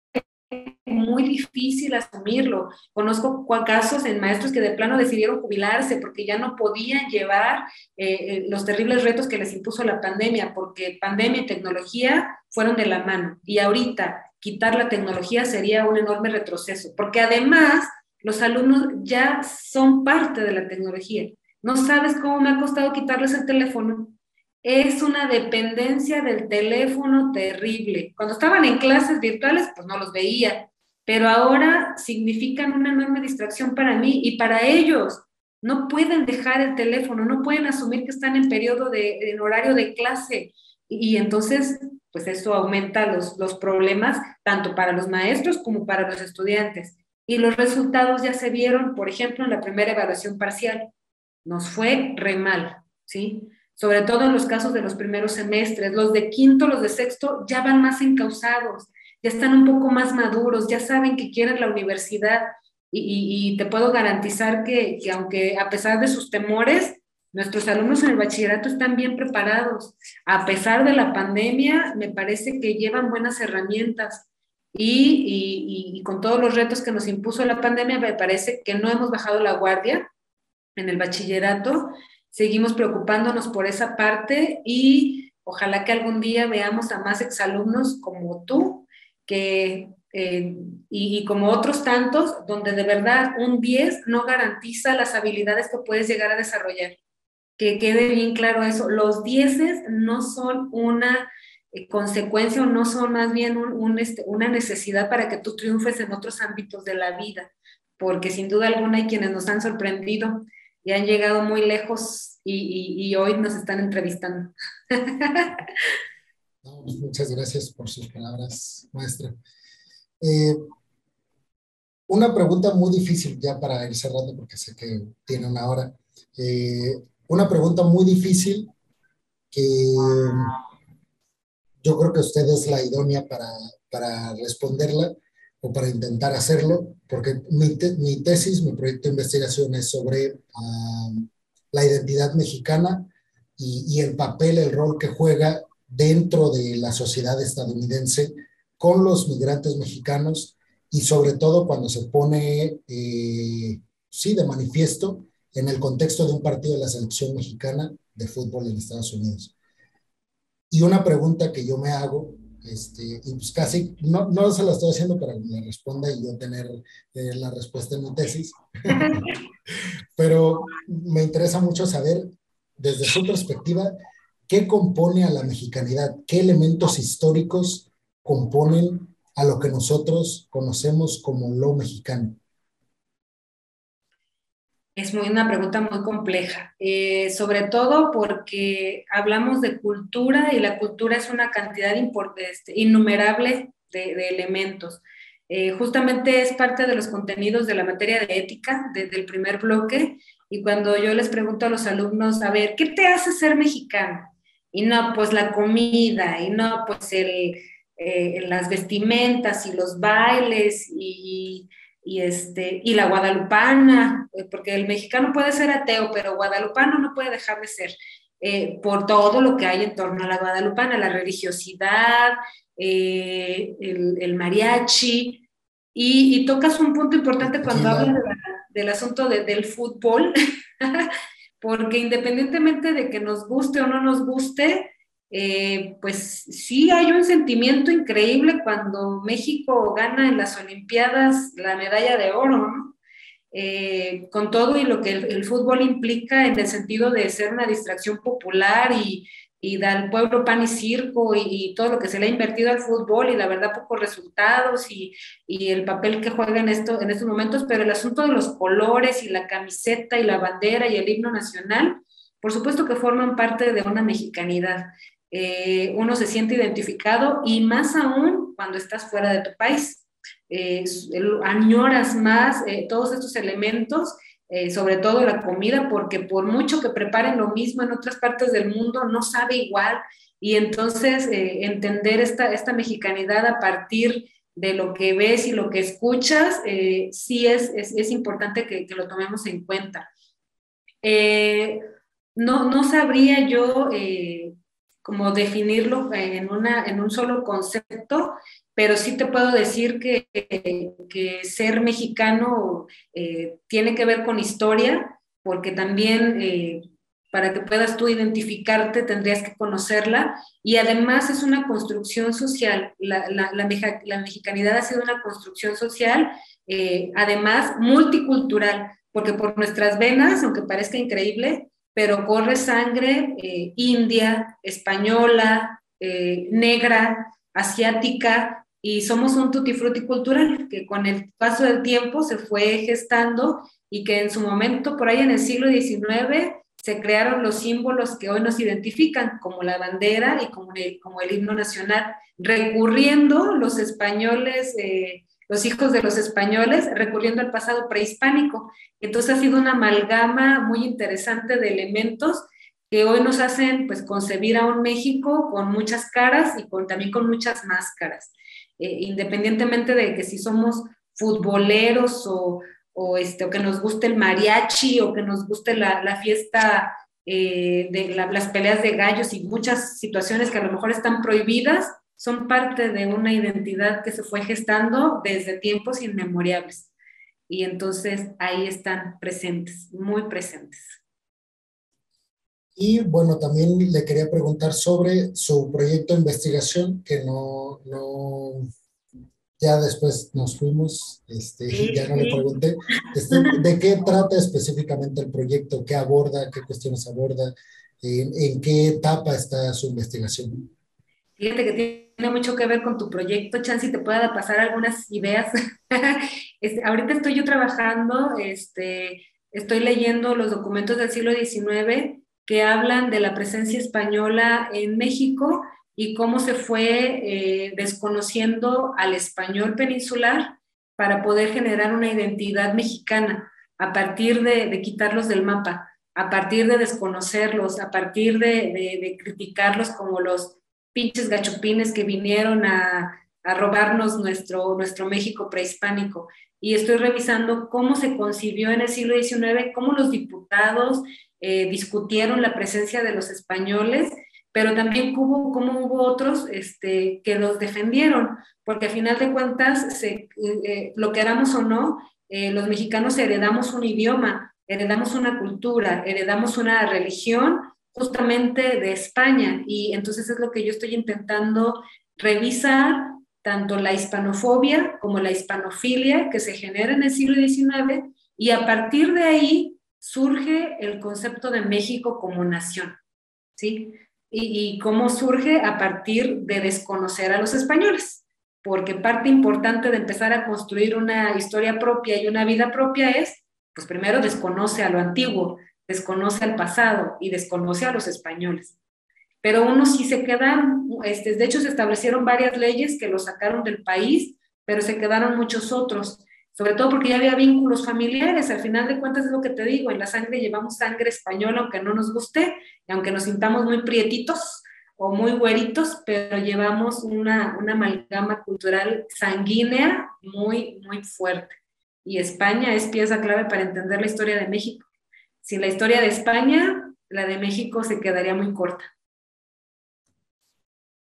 muy difícil asumirlo. Conozco casos en maestros que de plano decidieron jubilarse porque ya no podían llevar eh, eh, los terribles retos que les impuso la pandemia, porque pandemia y tecnología fueron de la mano. Y ahorita quitar la tecnología sería un enorme retroceso, porque además los alumnos ya son parte de la tecnología. No sabes cómo me ha costado quitarles el teléfono es una dependencia del teléfono terrible. Cuando estaban en clases virtuales, pues no los veía, pero ahora significan una enorme distracción para mí y para ellos. No pueden dejar el teléfono, no pueden asumir que están en periodo de en horario de clase y, entonces pues eso aumenta los, los problemas tanto para los maestros como para los estudiantes. Y los resultados ya se vieron, por ejemplo, en la primera evaluación parcial. Nos fue re mal, ¿sí? sobre todo en los casos de los primeros semestres. Los de quinto, los de sexto ya van más encausados, ya están un poco más maduros, ya saben que quieren la universidad y, te puedo garantizar que, aunque a pesar de sus temores, nuestros alumnos en el bachillerato están bien preparados. A pesar de la pandemia, me parece que llevan buenas herramientas. Y, y, con todos los retos que nos impuso la pandemia, me parece que no hemos bajado la guardia en el bachillerato seguimos preocupándonos por esa parte y ojalá que algún día veamos a más exalumnos como tú, que, eh, y, como otros tantos, donde de verdad un 10 no garantiza las habilidades que puedes llegar a desarrollar. Que quede bien claro eso, los 10 no son una eh, consecuencia o no son más bien este, una necesidad para que tú triunfes en otros ámbitos de la vida, porque sin duda alguna hay quienes nos han sorprendido y han llegado muy lejos y, hoy nos están entrevistando. (laughs) Muchas gracias por sus palabras, maestra. Eh, una pregunta muy difícil ya para ir cerrando porque sé que tiene una hora. Eh, una pregunta muy difícil que yo creo que usted es la idónea para, para responderla o para intentar hacerlo, porque mi, mi tesis, mi proyecto de investigación es sobre la identidad mexicana y, y, el papel, el rol que juega dentro de la sociedad estadounidense con los migrantes mexicanos y sobre todo cuando se pone, eh, sí, de manifiesto en el contexto de un partido de la selección mexicana de fútbol en Estados Unidos. Y una pregunta que yo me hago este, y pues casi, no, no se la estoy haciendo para que me responda y yo tener eh, la respuesta en mi tesis, (laughs) pero me interesa mucho saber, desde su perspectiva, qué compone a la mexicanidad, qué elementos históricos componen a lo que nosotros conocemos como lo mexicano. Es muy, una pregunta muy compleja, eh, sobre todo porque hablamos de cultura y la cultura es una cantidad este, innumerable de, elementos. Eh, justamente es parte de los contenidos de la materia de ética desde el primer bloque y cuando yo les pregunto a los alumnos, a ver, ¿qué te hace ser mexicano? Y no, pues la comida, y no, pues el, eh, las vestimentas y los bailes y, y, este, y la guadalupana, eh, porque el mexicano puede ser ateo, pero guadalupano no puede dejar de ser. por todo lo que hay en torno a la guadalupana, la religiosidad, eh, el, mariachi, y, tocas un punto importante cuando hablas del asunto del fútbol, (laughs) porque independientemente de que nos guste o no nos guste, eh, pues sí hay un sentimiento increíble cuando México gana en las Olimpiadas la medalla de oro, eh, con todo y lo que el, fútbol implica en el sentido de ser una distracción popular y, y da al pueblo pan y circo y, todo lo que se le ha invertido al fútbol y la verdad pocos resultados y, el papel que juega en estos momentos, pero el asunto de los colores y la camiseta y la bandera y el himno nacional, por supuesto que forman parte de una mexicanidad. Eh, uno se siente identificado y más aún cuando estás fuera de tu país. Eh, añoras más eh, todos estos elementos eh, sobre todo la comida, porque por mucho que preparen lo mismo en otras partes del mundo, no sabe igual. Y entonces eh, entender esta, esta mexicanidad a partir de lo que ves y lo que escuchas, eh, sí es, es, es importante que, que, lo tomemos en cuenta. no, no sabría yo como definirlo en, una, en un solo concepto, pero sí te puedo decir que, que ser mexicano eh, tiene que ver con historia, porque también eh, para que puedas tú identificarte tendrías que conocerla. Y además es una construcción social, la, la, la, mexicanidad ha sido una construcción social, eh, además multicultural, porque por nuestras venas, aunque parezca increíble, pero corre sangre india, española, negra, asiática, y somos un tutti cultural que con el paso del tiempo se fue gestando y que en su momento, por ahí en el siglo XIX, se crearon los símbolos que hoy nos identifican, como la bandera y como el, como el himno nacional, recurriendo los españoles, eh, los hijos de los españoles, recurriendo al pasado prehispánico. Entonces ha sido una amalgama muy interesante de elementos que hoy nos hacen pues concebir a un México con muchas caras y con, también con muchas máscaras. Eh, independientemente de que si somos futboleros o, o, este, o que nos guste el mariachi o que nos guste la, la fiesta eh, de las peleas de gallos y muchas situaciones que a lo mejor están prohibidas, son parte de una identidad que se fue gestando desde tiempos inmemoriales. Y entonces ahí están presentes, muy presentes. Y bueno, también le quería preguntar sobre su proyecto de investigación, que no, no ya después nos fuimos, este, ya no le pregunté, este, ¿de qué trata específicamente el proyecto? ¿Qué aborda? ¿Qué cuestiones aborda? ¿En, en qué etapa está su investigación? Fíjate que tiene mucho que ver con tu proyecto, Chansi, te pueda pasar algunas ideas. (laughs) este, ahorita estoy yo trabajando, este, estoy leyendo los documentos del siglo XIX que hablan de la presencia española en México y cómo se fue eh, desconociendo al español peninsular para poder generar una identidad mexicana a partir de, quitarlos del mapa, a partir de desconocerlos, a partir de, criticarlos como los pinches gachupines que vinieron a, a robarnos nuestro, nuestro México prehispánico. Y estoy revisando cómo se concibió en el siglo XIX, cómo los diputados eh, discutieron la presencia de los españoles, pero también hubo, como hubo otros este, que los defendieron, porque a final de cuentas, se, eh, eh, lo queramos o no, los mexicanos heredamos un idioma, heredamos una cultura, heredamos una religión justamente de España, y entonces es lo que yo estoy intentando revisar, tanto la hispanofobia como la hispanofilia que se genera en el siglo XIX, y a partir de ahí surge el concepto de México como nación, ¿sí? Y, cómo surge a partir de desconocer a los españoles, porque parte importante de empezar a construir una historia propia y una vida propia es, pues primero desconoce a lo antiguo, desconoce al pasado y desconoce a los españoles. Pero uno sí se quedan, este, de hecho se establecieron varias leyes que lo sacaron del país, pero se quedaron muchos otros, sobre todo porque ya había vínculos familiares, al final de cuentas es lo que te digo, en la sangre llevamos sangre española, aunque no nos guste, y aunque nos sintamos muy prietitos o muy güeritos, pero llevamos una, una amalgama cultural sanguínea muy, muy fuerte. Y España es pieza clave para entender la historia de México. Sin la historia de España, la de México se quedaría muy corta.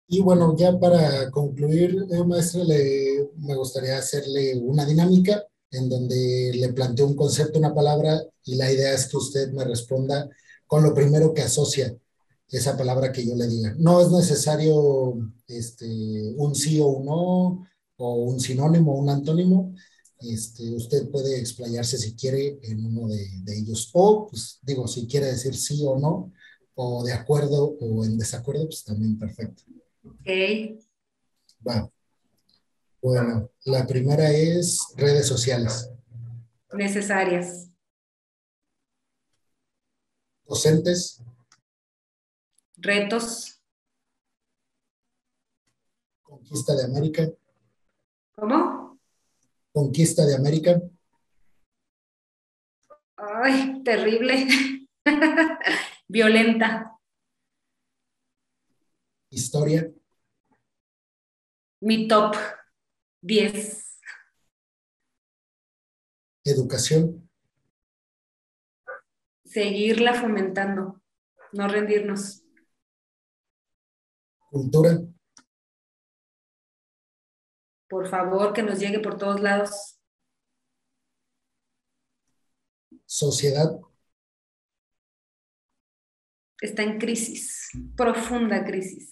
Y bueno, ya para concluir, eh, le, me gustaría hacerle una dinámica en donde le planteo un concepto, una palabra, y la idea es que usted me responda con lo primero que asocia esa palabra que yo le diga. No es necesario este, un sí o un no, o un sinónimo un antónimo. Este, usted puede explayarse si quiere en uno de, de ellos. O, pues digo, si quiere decir sí o no, o de acuerdo o en desacuerdo, pues también perfecto. Ok. Va. Bueno, la primera es redes sociales. Necesarias. Docentes, Retos. conquista de América, ¿Cómo? Conquista de América, Ay, terrible. (laughs) Violenta. historia, Mi top 10. educación, Seguirla fomentando. No rendirnos. cultura, Por favor, que nos llegue por todos lados. sociedad, Está en crisis. Profunda crisis.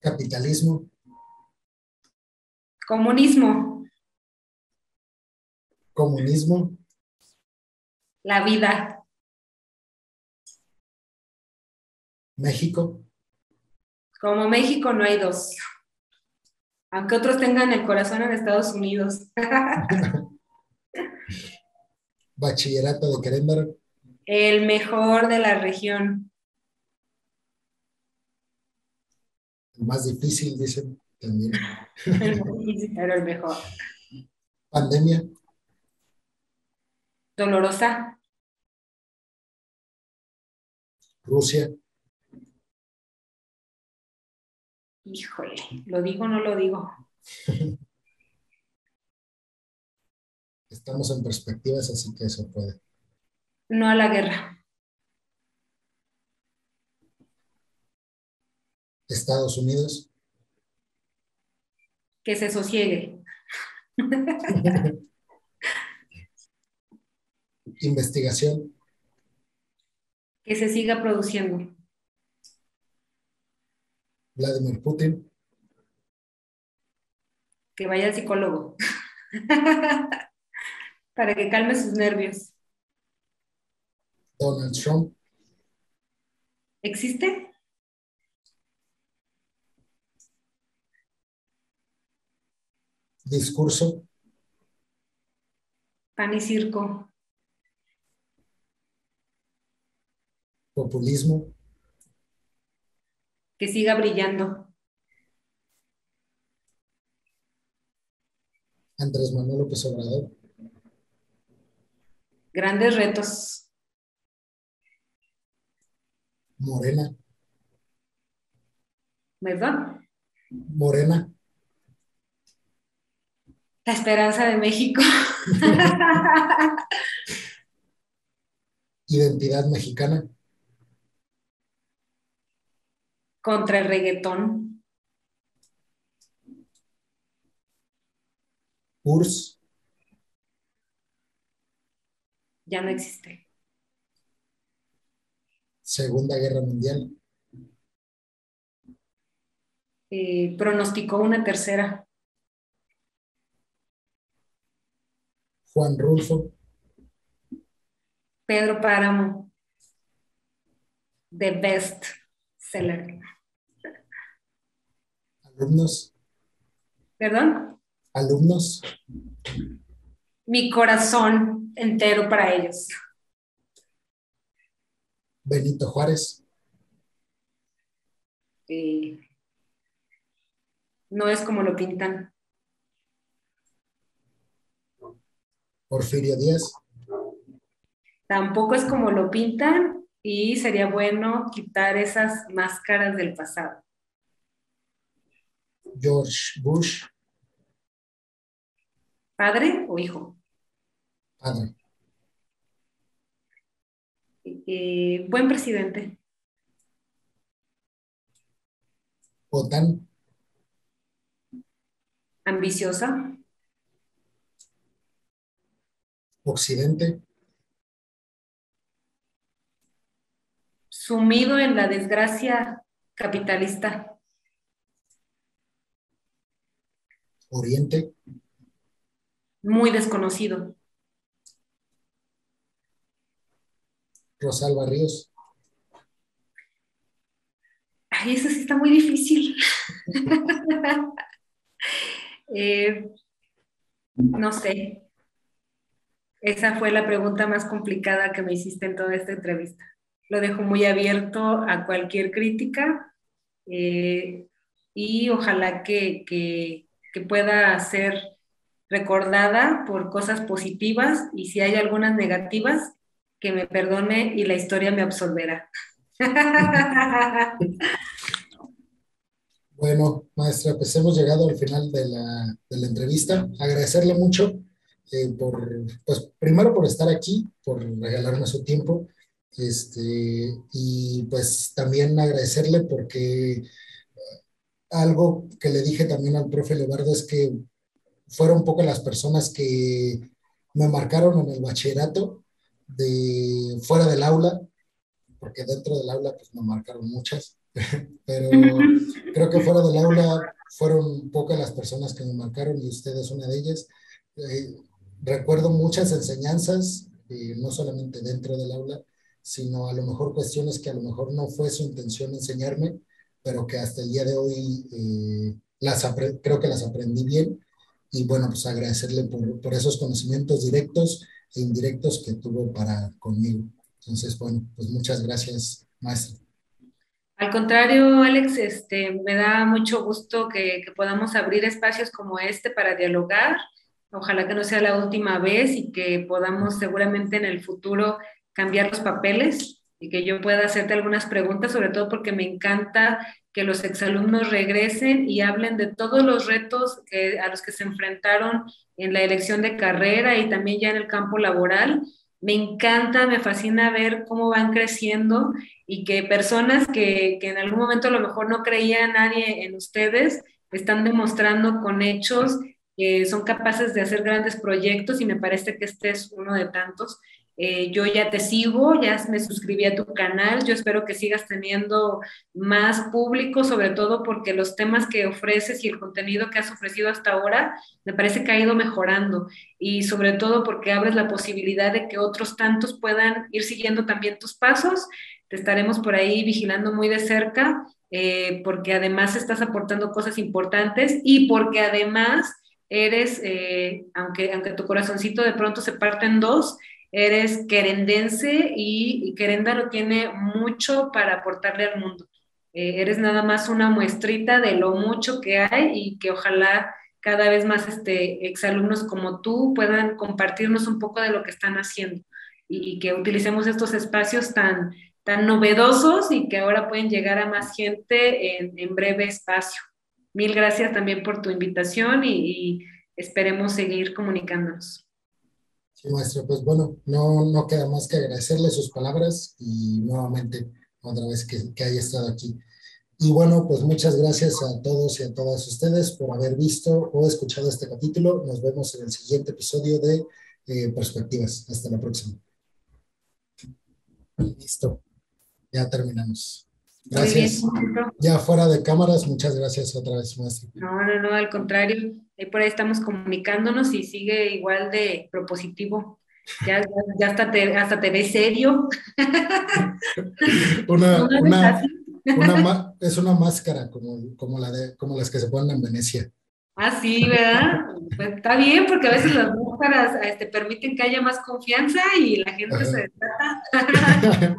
capitalismo, Comunismo. comunismo, La vida. México, Como México no hay dos. Aunque otros tengan el corazón en Estados Unidos. (laughs) bachillerato de Querétaro, El mejor de la región. el más difícil, dicen también. Pero el mejor. Pandemia, Dolorosa. Rusia, Híjole, ¿lo digo o no lo digo? (laughs) estamos en perspectivas, así que eso puede. No a la guerra. Estados Unidos, Que se sosiegue. (laughs) (laughs) investigación, Que se siga produciendo. Vladimir Putin, Que vaya al psicólogo. (laughs) Para que calme sus nervios. Donald Trump, ¿Existe? discurso, Pan y circo. populismo, Que siga brillando. Andrés Manuel López Obrador, Grandes retos. Morena, ¿Verdad? Morena, La esperanza de México. (laughs) identidad mexicana, Contra el reggaetón. URSS, Ya no existe. Segunda Guerra Mundial, Eh, pronosticó una tercera. Juan Rulfo, Pedro Páramo. The best seller. Alumnos, ¿Perdón? alumnos, Mi corazón entero para ellos. Benito Juárez, Eh, no es como lo pintan. Porfirio Díaz. Tampoco es como lo pintan y sería bueno quitar esas máscaras del pasado. George Bush. ¿Padre o hijo? Padre. Eh, buen presidente. OTAN. Ambiciosa. Occidente. Sumido en la desgracia capitalista. Oriente. Muy desconocido. Rosalba Ríos. Ay, eso sí está muy difícil. (laughs) Eh, no sé. Esa fue la pregunta más complicada que me hiciste en toda esta entrevista. Lo dejo muy abierto a cualquier crítica eh, y ojalá que, que, que pueda ser recordada por cosas positivas y si hay algunas negativas, que me perdone y la historia me absolverá. (laughs) Bueno, maestra, pues hemos llegado al final de la, de la entrevista. Agradecerle mucho eh, por, pues primero por estar aquí, por regalarme su tiempo, este, y pues también agradecerle porque algo que le dije también al profe Levardo es que fueron un poco las personas que me marcaron en el bachillerato de fuera del aula, porque dentro del aula pues me marcaron muchas, (laughs) pero creo que fuera del aula fueron pocas las personas que me marcaron y usted es una de ellas. Eh, recuerdo muchas enseñanzas, eh, no solamente dentro del aula, sino a lo mejor cuestiones que a lo mejor no fue su intención enseñarme, pero que hasta el día de hoy eh, las creo que las aprendí bien. Y bueno, pues agradecerle por, por esos conocimientos directos e indirectos que tuvo para conmigo. Entonces, bueno, pues muchas gracias, maestra. Al contrario, Alex, este, me da mucho gusto que, que, podamos abrir espacios como este para dialogar. Ojalá que no sea la última vez y que podamos seguramente en el futuro cambiar los papeles y que yo pueda hacerte algunas preguntas, sobre todo porque me encanta que los exalumnos regresen y hablen de todos los retos a los que se enfrentaron en la elección de carrera y también ya en el campo laboral. Me encanta, me fascina ver cómo van creciendo y que personas que, que en algún momento a lo mejor no creía nadie en ustedes, están demostrando con hechos que son capaces de hacer grandes proyectos y me parece que este es uno de tantos. Eh, yo ya te sigo, ya me suscribí a tu canal, yo espero que sigas teniendo más público, sobre todo porque los temas que ofreces y el contenido que has ofrecido hasta ahora me parece que ha ido mejorando y sobre todo porque abres la posibilidad de que otros tantos puedan ir siguiendo también tus pasos. Te estaremos por ahí vigilando muy de cerca eh, porque además estás aportando cosas importantes y porque además eres, eh, aunque, aunque tu corazoncito de pronto se parte en dos, eres querendense y, Querenda lo tiene mucho para aportarle al mundo. Eh, eres nada más una muestrita de lo mucho que hay y que ojalá cada vez más este, exalumnos como tú puedan compartirnos un poco de lo que están haciendo y, que utilicemos estos espacios tan, tan novedosos y que ahora pueden llegar a más gente en, breve espacio. Mil gracias también por tu invitación y esperemos seguir comunicándonos. Sí, maestro, pues bueno, no, no queda más que agradecerle sus palabras y nuevamente otra vez que, que haya estado aquí. Y bueno, pues muchas gracias a todos y a todas ustedes por haber visto o escuchado este capítulo. Nos vemos en el siguiente episodio de eh, Perspectivas. Hasta la próxima. Listo. Ya terminamos. Gracias. ya fuera de cámaras, muchas gracias otra vez, maestro. No, no, no, al contrario. Ahí por ahí estamos comunicándonos y sigue igual de propositivo. Ya, ya hasta, te, hasta te ves serio. (laughs) una, una, una, (laughs) es una máscara como, como, la de, como las que se ponen en Venecia. Ah, sí, ¿verdad? Pues está bien, porque a veces las máscaras este, permiten que haya más confianza y la gente se (laughs) trata.